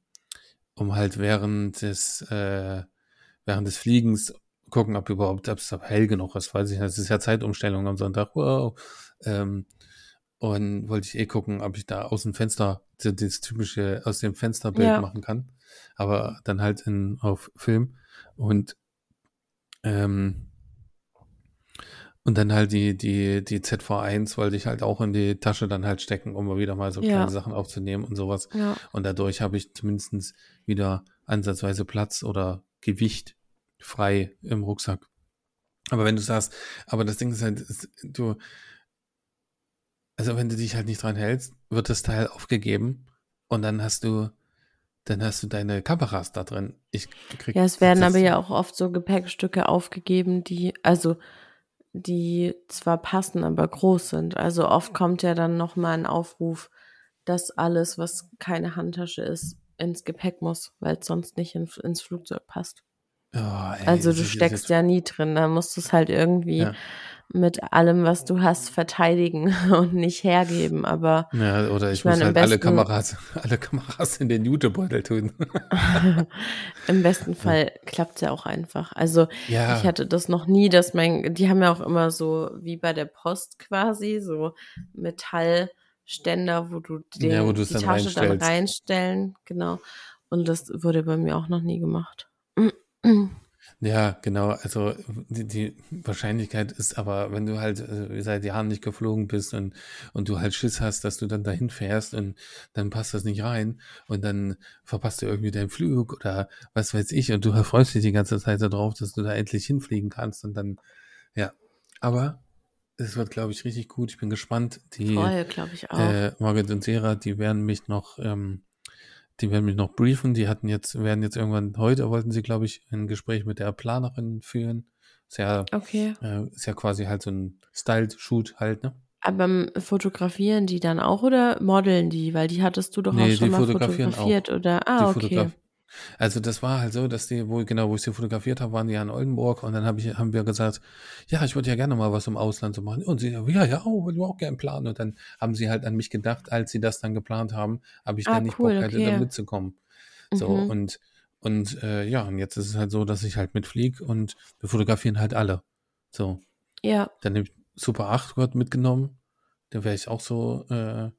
um halt während des, äh, während des Fliegens gucken, ob überhaupt, ob es hell genug ist, weiß ich nicht. Es ist ja Zeitumstellung am Sonntag. Wow. Ähm, und wollte ich eh gucken, ob ich da aus dem Fenster, das typische aus dem Fensterbild Ja. machen kann. Aber dann halt in, auf Film. Und ähm, und dann halt die, die, die ZV1 wollte ich halt auch in die Tasche dann halt stecken, um mal wieder mal so Ja. kleine Sachen aufzunehmen und sowas. Ja, Und dadurch habe ich zumindest wieder ansatzweise Platz oder Gewicht frei im Rucksack. Aber wenn du sagst, aber das Ding ist halt, ist, du, also wenn du dich halt nicht dran hältst, wird das Teil aufgegeben und dann hast du, dann hast du deine Kameras da drin. Ich krieg Ja, es werden aber ja auch oft so Gepäckstücke aufgegeben, die, also die zwar passen, aber groß sind. Also oft kommt ja dann nochmal ein Aufruf, dass alles, was keine Handtasche ist, ins Gepäck muss, weil es sonst nicht in, ins Flugzeug passt. Oh, ey, Also du steckst ja nie drin, da musst du es halt irgendwie Ja. mit allem, was du hast, verteidigen und nicht hergeben. Aber Ja, oder ich, Ich muss meine, am halt alle Kameras, alle Kameras in den Jutebeutel tun. im besten Fall klappt es ja auch einfach. Also ja, ich hatte das noch nie, dass mein, die haben ja auch immer so, wie bei der Post quasi, so Metallständer, wo du den, Ja, wo die dann Tasche dann reinstellst. reinstellen, genau. Und das wurde bei mir auch noch nie gemacht. Ja, genau. Also die, die Wahrscheinlichkeit ist aber, wenn du halt äh, seit Jahren nicht geflogen bist und, und du halt Schiss hast, dass du dann dahin fährst und dann passt das nicht rein und dann verpasst du irgendwie deinen Flug oder was weiß ich und du freust dich die ganze Zeit darauf, dass du da endlich hinfliegen kannst und dann, ja. Aber es wird, glaube ich, richtig gut. Ich bin gespannt. Die Voll, glaube ich auch. äh, Margaret und Sarah, die werden mich noch, ähm, die werden mich noch briefen. Die hatten jetzt, werden jetzt irgendwann heute wollten sie, glaube ich, ein Gespräch mit der Planerin führen. Ist ja, okay. äh, ist ja quasi halt so ein Styled-Shoot halt, ne? Aber ähm, fotografieren die dann auch oder modeln die? Weil die hattest du doch Nee, auch die schon mal fotografieren auch. fotografiert, oder? Die Ah, okay. Fotograf also das war halt so, dass die, wo genau, wo ich sie fotografiert habe, waren die ja in Oldenburg und dann hab ich, haben wir gesagt, ja, ich würde ja gerne mal was im Ausland so machen. Und sie, ja, ja, auch, will auch gerne planen. Und dann haben sie halt an mich gedacht, als sie das dann geplant haben, ob ich Ah, dann nicht cool, Bock hätte, okay. da mitzukommen. So, Mhm. und, und äh, ja, und jetzt ist es halt so, dass ich halt mitfliege und wir fotografieren halt alle. So. Ja, Dann nehme ich Super 8 Gott mitgenommen. Da wäre ich auch so äh,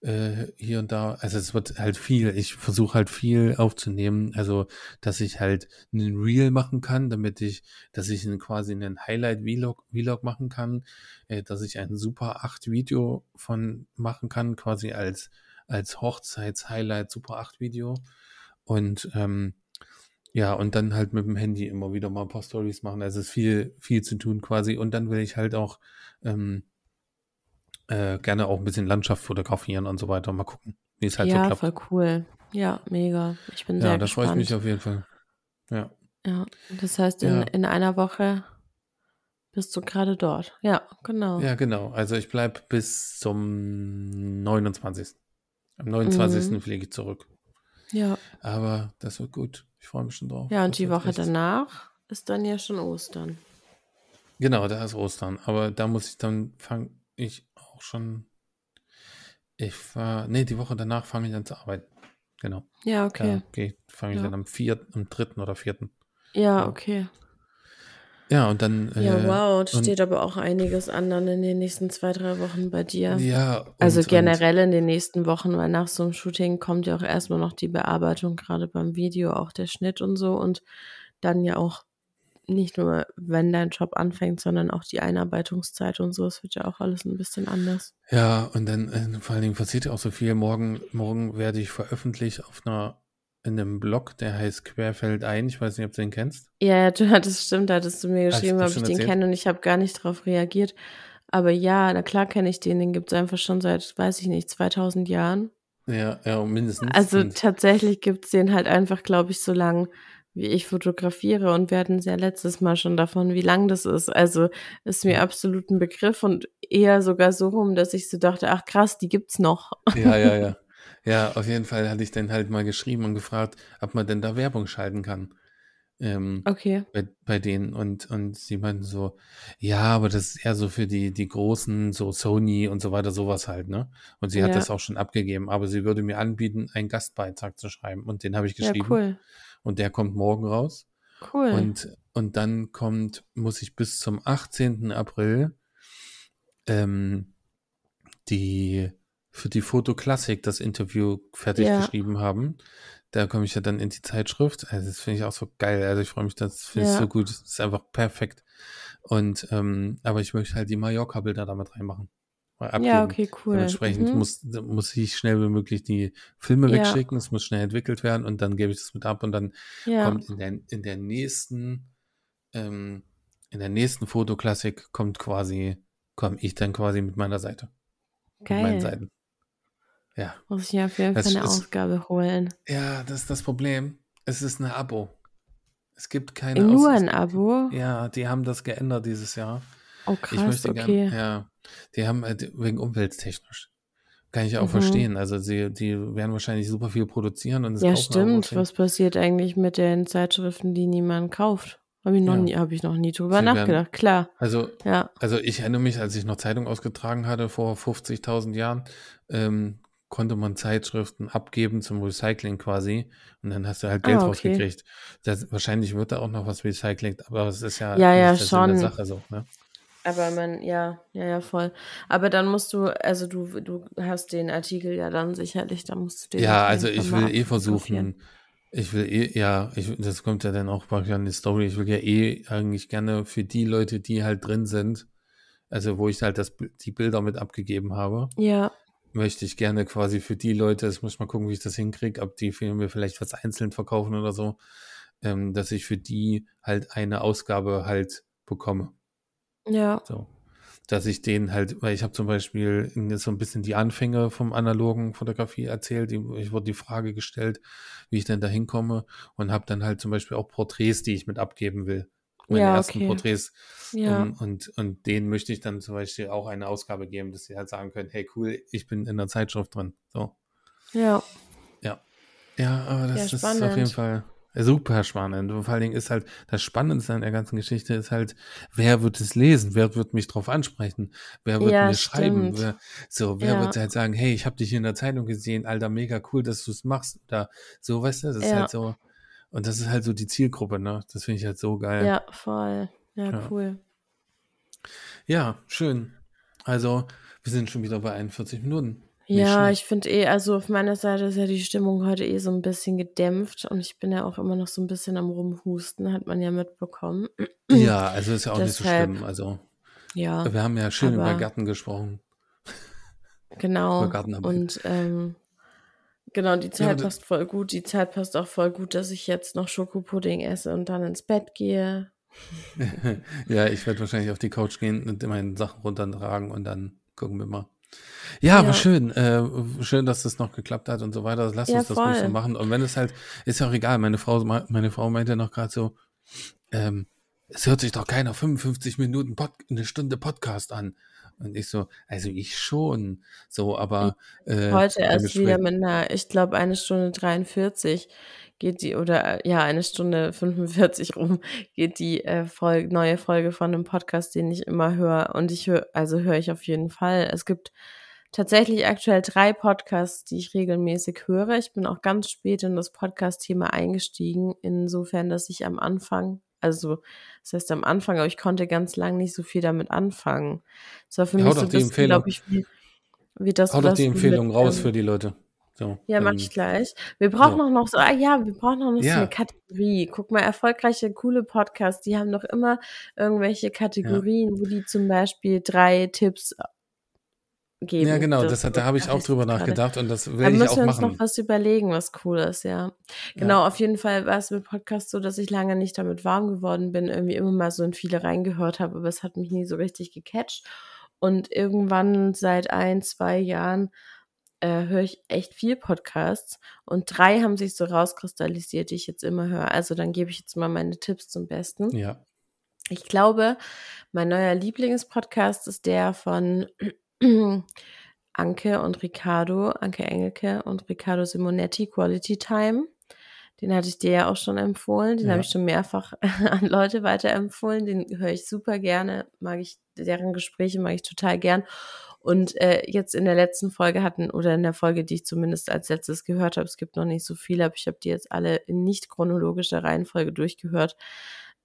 äh, hier und da. Also es wird halt viel. Ich versuche halt viel aufzunehmen. Also, dass ich halt einen Reel machen kann, damit ich, dass ich einen, quasi einen Highlight-Vlog Vlog machen kann, äh, dass ich ein Super 8 Video von machen kann, quasi als, als Hochzeits-Highlight Super 8 Video. Und ähm, ja, und dann halt mit dem Handy immer wieder mal ein paar Stories machen. Also es ist viel, viel zu tun quasi. Und dann will ich halt auch ähm, äh, gerne auch ein bisschen Landschaft fotografieren und so weiter. Mal gucken, wie es halt so ja, klappt. voll cool. Ja, mega. Ich bin Ja, sehr da freue ich gespannt. mich auf jeden Fall. Ja. Ja, das heißt, in, Ja. in einer Woche bist du gerade dort. Ja, genau. Ja, genau. Also ich bleibe bis zum 29. Am 29. Mhm. fliege ich zurück. Ja, Aber das wird gut. Ich freue mich schon drauf. ja und Das die Woche echt- danach ist dann ja schon Ostern. Genau, da ist Ostern. Aber da muss ich dann, fange ich auch schon. Ich war, nee, die Woche danach fange ich an zu arbeiten. Genau. Ja, okay. Okay. Fange ich Ja. dann am vierten, am dritten oder vierten. Ja, Ja. okay. Ja, und dann. Ja, äh, wow, da und- steht aber auch einiges an dann in den nächsten zwei, drei Wochen bei dir. Ja, und, Also und- generell in den nächsten Wochen, weil nach so einem Shooting kommt ja auch erstmal noch die Bearbeitung, gerade beim Video, auch der Schnitt und so. Und dann ja auch nicht nur, wenn dein Job anfängt, sondern auch die Einarbeitungszeit und so. Es wird ja auch alles ein bisschen anders. Ja, und dann äh, vor allen Dingen passiert ja auch so viel. Morgen, morgen werde ich veröffentlicht auf einer, in einem Blog, der heißt Querfeld ein. Ich weiß nicht, ob du den kennst. Ja, ja, du hattest stimmt, da hattest du mir geschrieben, ob ich den kenne und ich habe gar nicht darauf reagiert. Aber ja, na klar kenne ich den. Den gibt es einfach schon seit, weiß ich nicht, 2000 Jahren. Ja, ja, mindestens. Also Und- tatsächlich gibt es den halt einfach, glaube ich, so lang, wie ich fotografiere. Und wir hatten es ja letztes Mal schon davon, wie lang das ist. Also ist mir absolut ein Begriff und eher sogar so rum, dass ich so dachte, ach krass, die gibt's noch. Ja, ja, ja. Ja, auf jeden Fall hatte ich dann halt mal geschrieben und gefragt, ob man denn da Werbung schalten kann. Ähm, Okay. bei, bei denen und, und sie meinten so, ja, aber das ist eher so für die, die großen, so Sony und so weiter, sowas halt, ne? Und sie hat Ja. das auch schon abgegeben, aber sie würde mir anbieten, einen Gastbeitrag zu schreiben und den habe ich Ja, geschrieben cool. Und der kommt morgen raus Cool. und, und dann kommt, muss ich bis zum 18. April ähm, die für die Fotoklassik das Interview fertig Ja. geschrieben haben. Da komme ich ja dann in die Zeitschrift. Also das finde ich auch so geil. Also ich freue mich, das finde ich Ja. so gut. Das ist einfach perfekt. Und ähm, aber ich möchte halt die Mallorca-Bilder damit reinmachen. Abgeben. ja, okay, cool. Dementsprechend Mhm. muss, muss ich schnell wie möglich die Filme Ja. wegschicken. Es muss schnell entwickelt werden und dann gebe ich das mit ab und dann ja. kommt in der, in der nächsten, ähm, in der nächsten Fotoklassik kommt quasi, komme ich dann quasi mit meiner Seite. Mit meinen Geil. Seiten. Ja. Muss ich Das Fall eine ist- Ausgabe holen. Ja, das ist das Problem. Es ist eine Abo. Es gibt keine Nur ein Abo? Ja, die haben das geändert dieses Jahr. Oh Ich krass, möchte okay. gern, ja, die haben äh, wegen umwelttechnisch. Kann ich auch Mhm. verstehen. Also sie, die werden wahrscheinlich super viel produzieren und es Ja, stimmt. Was passiert eigentlich mit den Zeitschriften, die niemand kauft? Habe ich noch Ja. nie, habe ich noch nie drüber Sie werden- nachgedacht. Klar, Also, ja. also ich erinnere mich, als ich noch Zeitung ausgetragen hatte vor 50.000 Jahren, ähm, konnte man Zeitschriften abgeben zum Recycling quasi und dann hast du halt Ah, Geld okay. rausgekriegt. Das, wahrscheinlich wird da auch noch was recycelt, aber es ist ja, Ja, ja, schon. Sache so. Ne? Aber man, ja, ja, ja, voll. Aber dann musst du, also du, du hast den Artikel ja dann sicherlich, dann musst du den Ja, also ich will eh versuchen, ich will eh, ja, ich, das kommt ja dann auch bei an die Story, ich will ja eh eigentlich gerne für die Leute, die halt drin sind, also wo ich halt das, die Bilder mit abgegeben habe, Ja, möchte ich gerne quasi für die Leute, das muss ich mal gucken, wie ich das hinkriege, ob die mir vielleicht was einzeln verkaufen oder so, ähm, dass ich für die halt eine Ausgabe halt bekomme. Ja, So. Dass ich denen halt, weil ich habe zum Beispiel so ein bisschen die Anfänge vom analogen Fotografie erzählt. Ich wurde die Frage gestellt, wie ich denn da hinkomme und habe dann halt zum Beispiel auch Porträts, die ich mit abgeben will. Meine Ja, ersten okay. Porträts. ja, Um, und, und denen möchte ich dann zum Beispiel auch eine Ausgabe geben, dass sie halt sagen können, hey cool, ich bin in der Zeitschrift drin. So. ja, Ja, aber das, Ja, das ist auf jeden. Fall super spannend. Und vor allen Dingen ist halt, das Spannendste an der ganzen Geschichte ist halt, wer wird es lesen? Wer wird mich drauf ansprechen? Wer wird Ja, mir schreiben? stimmt. Wer, so, wer Ja. wird halt sagen, hey, ich habe dich in der Zeitung gesehen, Alter, mega cool, dass du es machst. Oder so, weißt du, das ist Ja. halt so, und das ist halt so die Zielgruppe, ne? Das finde ich halt so geil. ja, voll. Ja, Ja. cool. Ja, schön. Also, wir sind schon wieder bei 41 Minuten. Ja, ich finde eh, also auf meiner Seite ist ja die Stimmung heute eh so ein bisschen gedämpft und ich bin ja auch immer noch so ein bisschen am Rumhusten, hat man ja mitbekommen. Ja, also ist ja auch nicht so Deshalb- schlimm. Also, Ja, wir haben ja schön über aber- Garten gesprochen. genau. über Gartenarbeit. Und ähm, genau, die Zeit aber- passt voll gut. Die Zeit passt auch voll gut, dass ich jetzt noch Schokopudding esse und dann ins Bett gehe. ja, ich werde wahrscheinlich auf die Couch gehen und meine Sachen runtertragen und dann gucken wir mal. Ja, aber Ja. schön. Äh, schön, dass das noch geklappt hat und so weiter. Lass Ja, uns das ruhig so voll. machen. Und wenn es halt, ist ja auch egal. Meine Frau, meine Frau meinte noch gerade so, ähm, es hört sich doch keiner 55 Minuten Pod, eine Stunde Podcast an. Und ich so, also ich schon. So, aber äh, Heute erst wieder mit einer, ich glaube, eine Stunde 43 geht die, oder äh, ja, eine Stunde 45 rum geht die äh, Folge, neue Folge von einem Podcast, den ich immer höre. Und ich höre, also höre ich auf jeden Fall. Es gibt tatsächlich aktuell drei Podcasts, die ich regelmäßig höre. Ich bin auch ganz spät in das Podcast-Thema eingestiegen, insofern, dass ich am Anfang, also das heißt am Anfang, aber ich konnte ganz lang nicht so viel damit anfangen. Es war für Ja, mich so ein bisschen, glaube ich, wie, wie das hau doch die Empfehlung mit, raus ähm, für die Leute. So, ja, mach ähm, ich gleich. Wir brauchen so. auch noch so, ah ja, wir brauchen auch noch so Ja. eine Kategorie. Guck mal, erfolgreiche, coole Podcasts, die haben doch immer irgendwelche Kategorien, wo die zum Beispiel drei Tipps geben. Ja, genau, das, da habe ich auch drüber gerade. nachgedacht und das Da will ich müssen auch wir uns machen. noch was überlegen, was cool ist, ja. Genau, auf jeden Fall war es mit Podcast so, dass ich lange nicht damit warm geworden bin, irgendwie immer mal so in viele reingehört habe, aber es hat mich nie so richtig gecatcht. Und irgendwann seit ein, zwei Jahren äh, höre ich echt viel Podcasts und drei haben sich so rauskristallisiert, die ich jetzt immer höre. Also dann gebe ich jetzt mal meine Tipps zum Besten. Ja. Ich glaube, mein neuer Lieblingspodcast ist der von Anke und Ricardo, Anke Engelke und Ricardo Simonetti, Quality Time. Den hatte ich dir ja auch schon empfohlen. Den Ja. habe ich schon mehrfach an Leute weiterempfohlen. Den höre ich super gerne. Mag ich, deren Gespräche mag ich total gern. Und äh, jetzt in der letzten Folge hatten, oder in der Folge, die ich zumindest als letztes gehört habe, es gibt noch nicht so viele, aber ich habe die jetzt alle in nicht chronologischer Reihenfolge durchgehört,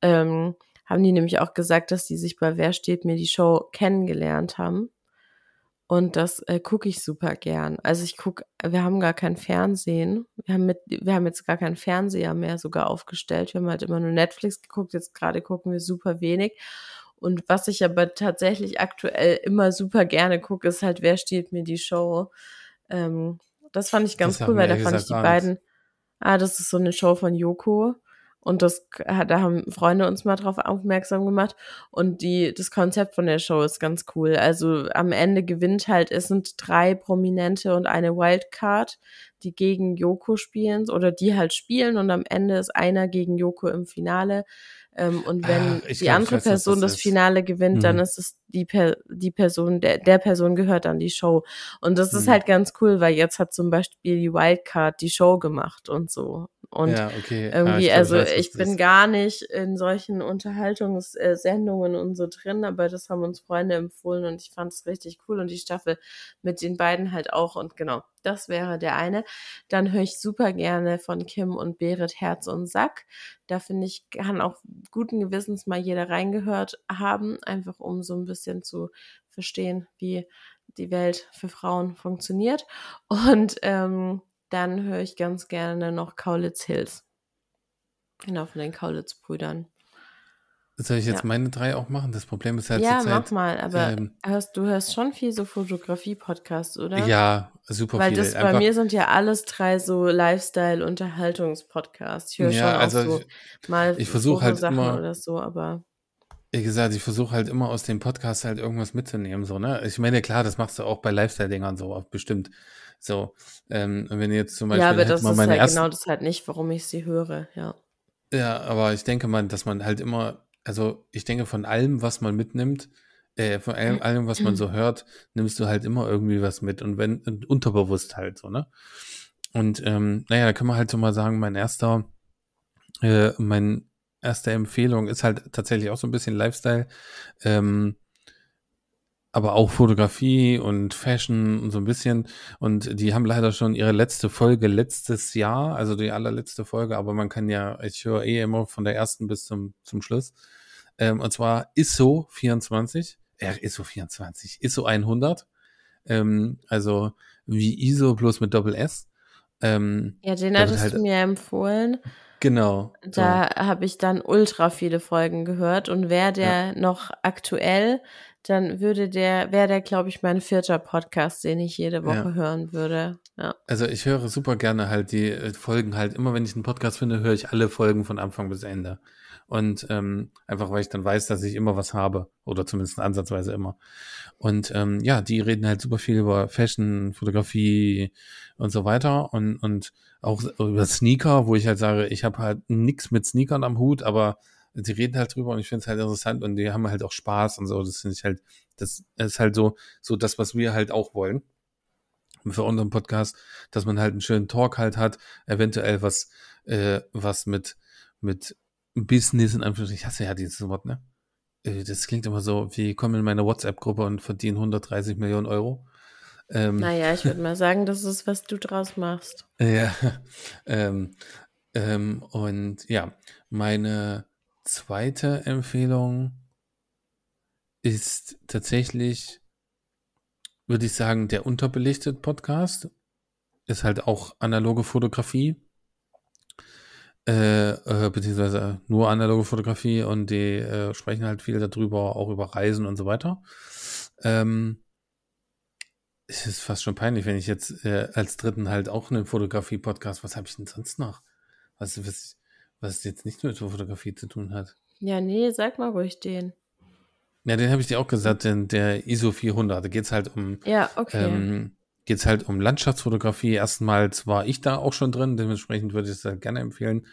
ähm, haben die nämlich auch gesagt, dass die sich bei Wer steht mir die Show kennengelernt haben. Und das äh, gucke ich super gern. Also ich gucke, wir haben gar kein Fernsehen. Wir haben, mit, wir haben jetzt gar keinen Fernseher mehr sogar aufgestellt. Wir haben halt immer nur Netflix geguckt. Jetzt gerade gucken wir super wenig. Und was ich aber tatsächlich aktuell immer super gerne gucke, ist halt, wer steht mir die Show. Ähm, das fand ich ganz Das cool, weil da fand ich die beiden. Ah, das ist so eine Show von Yoko. Und das, da haben Freunde uns mal drauf aufmerksam gemacht. Und die, das Konzept von der Show ist ganz cool. Also am Ende gewinnt halt, es sind drei Prominente und eine Wildcard, die gegen Yoko spielen oder die halt spielen und am Ende ist einer gegen Yoko im Finale. Ähm, und wenn Ach, ich die glaub, andere weiß, Person das das ist. Finale gewinnt, dann Mhm. ist es die, per die Person, der, der Person gehört dann die Show. Und das ist Mhm. halt ganz cool, weil jetzt hat zum Beispiel die Wildcard die Show gemacht und so. Und ja, okay. Ah, irgendwie, ich glaub, also weiß, ich bin ist. gar nicht in solchen Unterhaltungssendungen und so drin, aber das haben uns Freunde empfohlen und ich fand es richtig cool und die Staffel mit den beiden halt auch und genau, das wäre der eine. Dann höre ich super gerne von Kim und Berit Herz und Sack. Da finde ich, kann auch guten Gewissens mal jeder reingehört haben, einfach um so ein bisschen zu verstehen, wie die Welt für Frauen funktioniert. Und ähm, dann höre ich ganz gerne noch Kaulitz Hills. Genau, von den Kaulitz-Brüdern. Soll ich jetzt Ja. meine drei auch machen? Das Problem ist halt Ja, zur mach mal, aber ähm, hörst, du hörst schon viel so Fotografie-Podcasts, oder? Ja, super Weil viel. das bei mir sind ja alles drei so Lifestyle-Unterhaltungs-Podcasts. Ich höre ja, schon auch also so ich, mal ich versuche halt Fotosachen immer, oder so, aber wie gesagt, ich versuche halt immer aus dem Podcast halt irgendwas mitzunehmen, so, ne? Ich meine, klar, das machst du auch bei Lifestyle-Dingern so, auch bestimmt. So, ähm, wenn ihr jetzt zum ja, Beispiel aber hätte das mal ist meine halt ersten, genau das halt nicht, warum ich sie höre, ja. ja, aber ich denke mal, dass man halt immer, also ich denke von allem, was man mitnimmt, äh, von allem, allem, was man so hört, nimmst du halt immer irgendwie was mit und wenn, und unterbewusst halt so, ne? Und ähm, naja, da kann man halt so mal sagen, mein erster, äh, mein erste Empfehlung ist halt tatsächlich auch so ein bisschen Lifestyle, ähm, aber auch Fotografie und Fashion und so ein bisschen. Und die haben leider schon ihre letzte Folge letztes Jahr, also die allerletzte Folge, aber man kann ja, ich höre eh immer von der ersten bis zum, zum Schluss. Ähm, und zwar ISO 24, äh, ISO 24, ISO 100, ähm, also wie ISO bloß mit Doppel S. Ähm, Ja, den hattest halt, du mir empfohlen. Genau, so, Da habe ich dann ultra viele Folgen gehört und wäre ja. der noch aktuell, dann würde der, wäre der, glaube ich, mein vierter Podcast, den ich jede Ja. Woche hören würde. Ja. Also ich höre super gerne halt die äh, Folgen halt. Immer wenn ich einen Podcast finde, höre ich alle Folgen von Anfang bis Ende. Und ähm, einfach weil ich dann weiß, dass ich immer was habe. Oder zumindest ansatzweise immer. Und ähm, ja, die reden halt super viel über Fashion, Fotografie und so weiter. Und, und auch über Sneaker, wo ich halt sage, ich habe halt nichts mit Sneakern am Hut, aber die reden halt drüber und ich finde es halt interessant und die haben halt auch Spaß und so. Das finde ich halt, das ist halt so, so das, was wir halt auch wollen für unseren Podcast, dass man halt einen schönen Talk halt hat, eventuell was, äh, was mit, mit Business in Anführungszeichen, ich hasse ja dieses Wort, ne? Äh, Das klingt immer so, wie kommen in meine WhatsApp-Gruppe und verdienen 130 Millionen Euro. Ähm, Naja, ich würde mal sagen, das ist, was du draus machst. ja, ähm, ähm, und ja, meine zweite Empfehlung ist tatsächlich, würde ich sagen, der unterbelichtet Podcast. Ist halt auch analoge Fotografie, äh, äh, beziehungsweise nur analoge Fotografie und die äh, sprechen halt viel darüber, auch über Reisen und so weiter. Ähm, es ist fast schon peinlich, wenn ich jetzt äh, als dritten halt auch einen Fotografie-Podcast, was habe ich denn sonst noch? Was, was, was jetzt nicht mit Fotografie zu tun hat. Ja, nee, sag mal ruhig den. Ja, den habe ich dir auch gesagt, denn der ISO 400, da geht's halt um, Ja, okay. ähm, geht's halt um Landschaftsfotografie. Erstmals war ich da auch schon drin, dementsprechend würde ich es halt gerne empfehlen.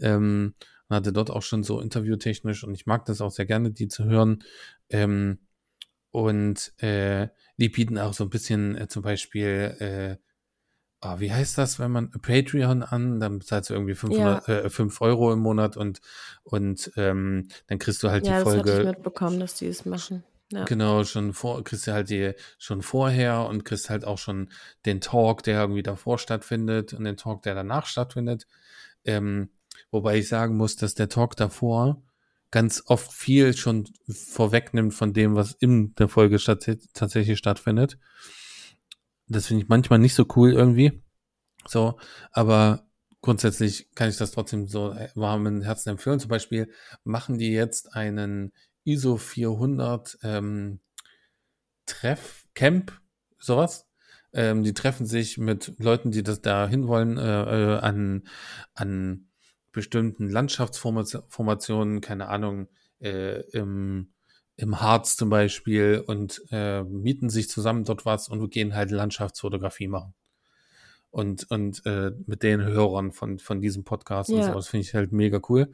Ähm, hatte dort auch schon so interviewtechnisch und ich mag das auch sehr gerne, die zu hören. Ähm, und äh, die bieten auch so ein bisschen äh, zum Beispiel, äh, ah, wie heißt das, wenn man Patreon an, dann bezahlst du irgendwie 500, Ja, äh, 5 Euro im Monat und, und ähm, dann kriegst du halt die ja, das hatte ich Folge mitbekommen, dass die es machen. Ja. Genau, schon vor, kriegst du halt die schon vorher und kriegst halt auch schon den Talk, der irgendwie davor stattfindet und den Talk, der danach stattfindet. Ähm, wobei ich sagen muss, dass der Talk davor ganz oft viel schon vorwegnimmt von dem, was in der Folge statt, tatsächlich stattfindet. Das finde ich manchmal nicht so cool irgendwie. So, aber grundsätzlich kann ich das trotzdem so warmen Herzen empfehlen. Zum Beispiel machen die jetzt einen ISO 400 ähm, Treff, Camp, sowas. Ähm, die treffen sich mit Leuten, die das da hinwollen, äh, äh, an, an bestimmten Landschaftsformationen, keine Ahnung, äh, im, im Harz zum Beispiel und äh, mieten sich zusammen dort was und gehen halt Landschaftsfotografie machen. Und, und äh, mit den Hörern von, von diesem Podcast ja. und so, das finde ich halt mega cool.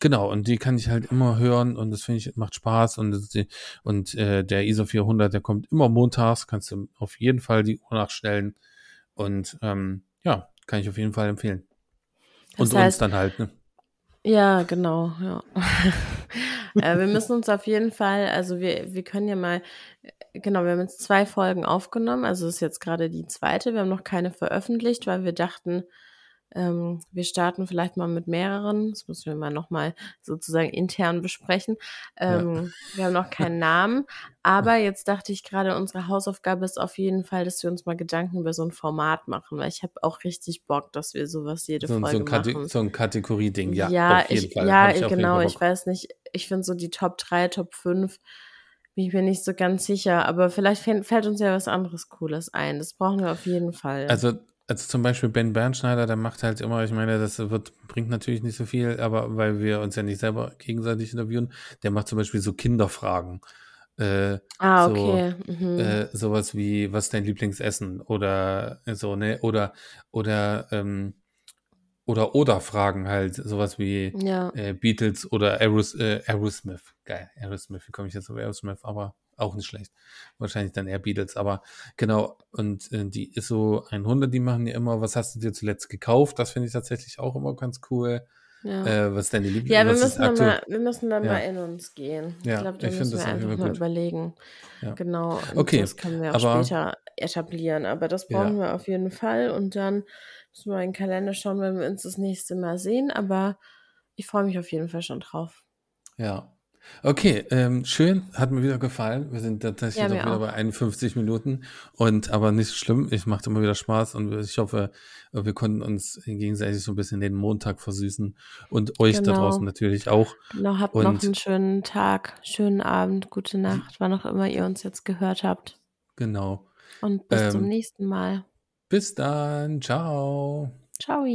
Genau, und die kann ich halt immer hören und das finde ich, macht Spaß und, und äh, der ISO 400, der kommt immer montags, kannst du auf jeden Fall die Uhr nachstellen und ähm, ja, kann ich auf jeden Fall empfehlen. Das und heißt, uns dann halt, ne? Ja, genau, ja. äh, wir müssen uns auf jeden Fall, also wir, wir können ja mal, äh, genau, wir haben jetzt zwei Folgen aufgenommen, also ist jetzt gerade die zweite, wir haben noch keine veröffentlicht, weil wir dachten, ähm, wir starten vielleicht mal mit mehreren. Das müssen wir mal nochmal sozusagen intern besprechen. Ähm, ja. Wir haben noch keinen Namen. Aber jetzt dachte ich gerade, unsere Hausaufgabe ist auf jeden Fall, dass wir uns mal Gedanken über so ein Format machen, weil ich habe auch richtig Bock, dass wir sowas jede so, Folge so ein machen. So ein Kategorie-Ding, ja. Ja, ich, ja ich genau. Ich weiß nicht. Ich finde so die Top 3, Top 5 bin ich mir nicht so ganz sicher, aber vielleicht fällt uns ja was anderes Cooles ein. Das brauchen wir auf jeden Fall. Also also zum Beispiel Ben Bernschneider, der macht halt immer, ich meine, das wird, bringt natürlich nicht so viel, aber weil wir uns ja nicht selber gegenseitig interviewen, der macht zum Beispiel so Kinderfragen. Äh, ah, so, okay. Mhm. Äh, sowas wie, was ist dein Lieblingsessen? Oder so, ne? Oder, oder, ähm, oder oder Fragen halt, sowas wie ja. äh, Beatles oder Aeros, äh, Aerosmith. Geil, Aerosmith, wie komme ich jetzt auf Aerosmith? Aber auch nicht schlecht. Wahrscheinlich dann eher Beatles, aber genau. Und äh, die ISO 100, die machen ja immer, was hast du dir zuletzt gekauft? Das finde ich tatsächlich auch immer ganz cool. Ja. Äh, was ist deine Lieblings? Ja, wir müssen, da mal, wir müssen da ja. mal in uns gehen. Ja, ich glaube, da ich müssen wir einfach mal gut. überlegen. Ja. Genau. Und okay. Das können wir auch aber, später etablieren. Aber das brauchen wir auf jeden Fall. Und dann müssen wir in den Kalender schauen, wenn wir uns das nächste Mal sehen. Aber ich freue mich auf jeden Fall schon drauf. Ja, Okay, ähm, schön, hat mir wieder gefallen. Wir sind tatsächlich ja, wieder auch. bei 51 Minuten und aber nicht schlimm. Ich macht immer wieder Spaß und ich hoffe, wir konnten uns gegenseitig so ein bisschen den Montag versüßen und euch genau. da draußen natürlich auch. Genau, habt und noch einen schönen Tag, schönen Abend, gute Nacht, wann auch immer ihr uns jetzt gehört habt. Genau. Und bis ähm, zum nächsten Mal. Bis dann, ciao. Ciao.